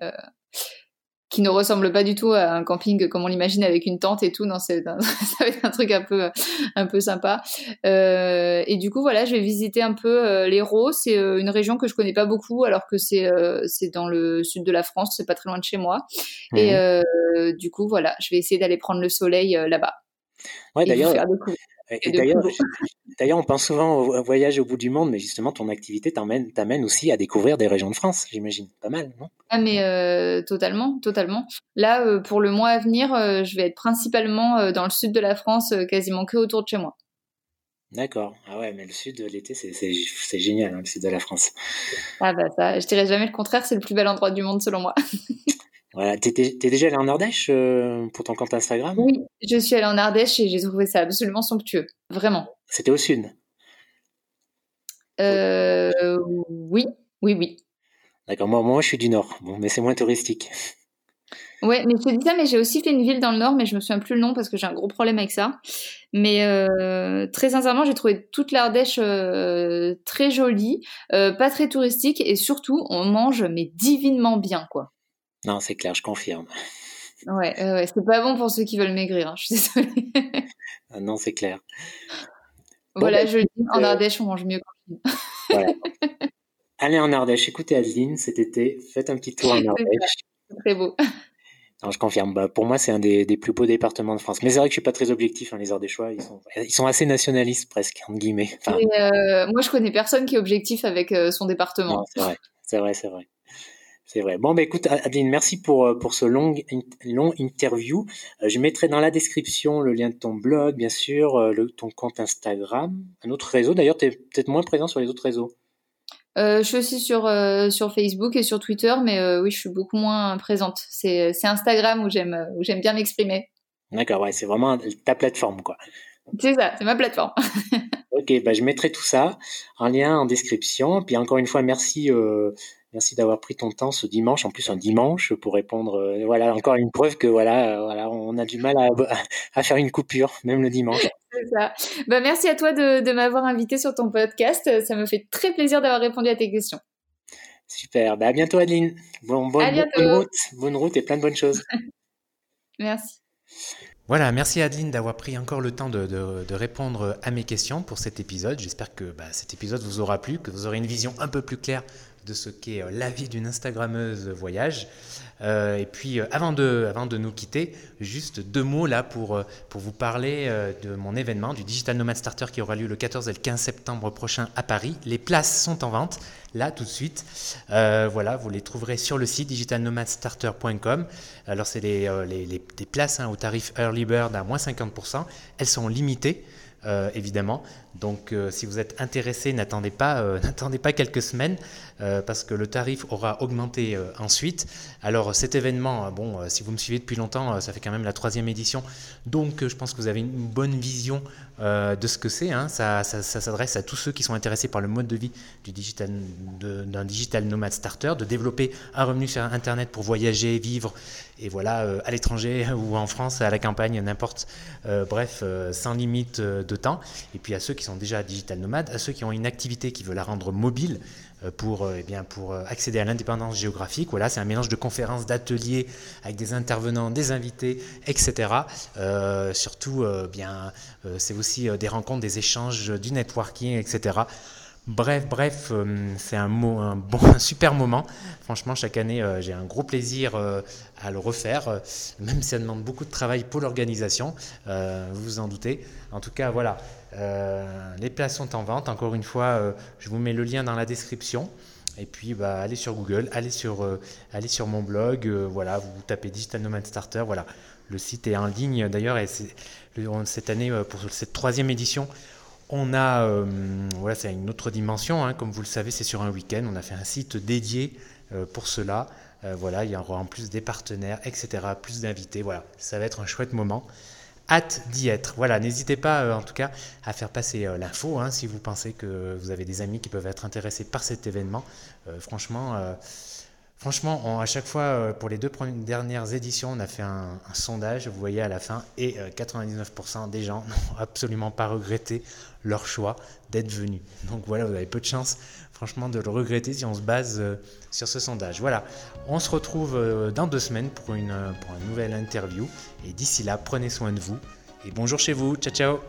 qui ne ressemble pas du tout à un camping comme on l'imagine avec une tente et tout. Non, c'est ça va être un truc un peu un peu sympa. Euh, et du coup, voilà, je vais visiter un peu euh, l'Hérault. C'est une région que je connais pas beaucoup, alors que c'est c'est dans le sud de la France, c'est pas très loin de chez moi. Et du coup, voilà, je vais essayer d'aller prendre le soleil là-bas. Ouais, d'ailleurs. d'ailleurs, on pense souvent au voyage au bout du monde, mais justement, ton activité t'amène aussi à découvrir des régions de France, j'imagine. Pas mal, non? Ah, mais euh, totalement, totalement. Là, euh, pour le mois à venir, euh, je vais être principalement dans le sud de la France, quasiment que autour de chez moi. D'accord. Ah ouais, mais le sud, l'été, c'est génial, hein, le sud de la France. Ah bah ça, je dirais jamais le contraire, c'est le plus bel endroit du monde selon moi. Voilà. T'es, déjà allé en Ardèche euh, pour ton compte Instagram? Oui, je suis allée en Ardèche et j'ai trouvé ça absolument somptueux. Vraiment. C'était au sud? Euh, Oui, oui, oui. D'accord. Moi, moi, je suis du nord, bon, mais c'est moins touristique. Ouais, mais je te dis ça, mais j'ai aussi fait une ville dans le Nord, mais je me souviens plus le nom parce que j'ai un gros problème avec ça. Mais euh, très sincèrement, j'ai trouvé toute l'Ardèche euh, très jolie, euh, pas très touristique, et surtout, on mange mais divinement bien, quoi. Non, c'est clair, je confirme. Ouais, ouais c'est pas bon pour ceux qui veulent maigrir, hein, je suis désolée. Ah non, c'est clair. voilà, bah, je dis, en Ardèche, on mange mieux qu'en voilà. Allez en Ardèche, écoutez Adeline cet été, faites un petit tour en Ardèche. Très beau. Non, je confirme. Bah, pour moi, c'est un des, plus beaux départements de France. Mais c'est vrai que je suis pas très objectif. Hein, les Ardéchois, ils sont, ils sont assez nationalistes presque, entre guillemets. Euh, moi, je connais personne qui est objectif avec euh, son département. C'est vrai, c'est vrai, c'est vrai. C'est vrai. Bon, bah, écoute, Adeline, merci pour, euh, pour ce long, long interview. je mettrai dans la description le lien de ton blog, bien sûr, le, ton compte Instagram, un autre réseau. D'ailleurs, tu es peut-être moins présent sur les autres réseaux. Euh, je suis aussi sur, euh, sur Facebook et sur Twitter, mais euh, oui, je suis beaucoup moins présente. C'est Instagram où j'aime où j'aime bien m'exprimer. D'accord, ouais, c'est vraiment ta plateforme, quoi. C'est ça, c'est ma plateforme. ok, bah, je mettrai tout ça en lien en description. Puis encore une fois, merci Merci d'avoir pris ton temps ce dimanche, en plus un dimanche, pour répondre. Euh, voilà, encore une preuve que voilà, euh, voilà, on a du mal à, à faire une coupure, même le dimanche. C'est ça. Bah, merci à toi de, de m'avoir invité sur ton podcast. Ça me fait très plaisir d'avoir répondu à tes questions. Super. Bah, à bientôt, Adeline. Bon, bonne, bonne, route, bonne route et plein de bonnes choses. merci. Voilà, merci Adeline d'avoir pris encore le temps de, de, de, répondre à mes questions pour cet épisode. J'espère que bah, cet épisode vous aura plu, que vous aurez une vision un peu plus claire de ce qu'est euh, la vie d'une Instagrammeuse voyage. Euh, et puis, euh, avant, de, avant de nous quitter, juste deux mots là pour, pour vous parler de mon événement, du Digital Nomad Starter qui aura lieu le 14 et le 15 septembre prochain à Paris. Les places sont en vente, là, tout de suite. voilà, vous les trouverez sur le site digitalnomadstarter.com. Alors, c'est des places hein, au tarif Early Bird à moins 50%. Elles sont limitées. évidemment. Donc, si vous êtes intéressé, n'attendez pas, n'attendez pas quelques semaines. Euh, parce que le tarif aura augmenté euh, ensuite. Alors cet événement, euh, bon, si vous me suivez depuis longtemps, ça fait quand même la troisième édition, donc je pense que vous avez une bonne vision de ce que c'est. Hein. Ça, s'adresse à tous ceux qui sont intéressés par le mode de vie d'un digital nomade starter, de développer un revenu sur Internet pour voyager, vivre, et voilà, à l'étranger ou en France, à la campagne, n'importe. bref, sans limite de temps. Et puis à ceux qui sont déjà digital nomades, à ceux qui ont une activité qui veut la rendre mobile, euh, pour, euh, eh bien, pour euh, accéder à l'indépendance géographique. Voilà, c'est un mélange de conférences, d'ateliers avec des intervenants, des invités, etc. surtout, bien, c'est aussi des rencontres, des échanges, du networking, etc. Bref, bref, c'est un, bon, un super moment. Franchement, chaque année, j'ai un gros plaisir à le refaire, même si ça demande beaucoup de travail pour l'organisation, vous vous en doutez. En tout cas, voilà, euh, les places sont en vente. Encore une fois, euh, je vous mets le lien dans la description. Et puis, bah, allez sur Google, allez sur, euh, allez sur mon blog. voilà, vous tapez Digital Nomad Starter. Voilà, le site est en ligne d'ailleurs. Et cette année, pour cette troisième édition, on a, voilà, c'est une autre dimension. Hein. comme vous le savez, c'est sur un week-end. On a fait un site dédié pour cela. voilà, il y aura en plus des partenaires, etc., plus d'invités. Voilà, ça va être un chouette moment hâte d'y être. Voilà, n'hésitez pas euh, en tout cas à faire passer euh, l'info hein, si vous pensez que vous avez des amis qui peuvent être intéressés par cet événement. Euh, franchement, franchement à chaque fois, pour les deux dernières éditions, on a fait un, un sondage, vous voyez à la fin, et 99% des gens n'ont absolument pas regretté leur choix d'être venus. Donc voilà, vous avez peu de chance franchement de le regretter si on se base euh, sur ce sondage. Voilà, on se retrouve euh, dans deux semaines pour une, pour une nouvelle interview. Et d'ici là, prenez soin de vous. Et bonjour chez vous. Ciao, ciao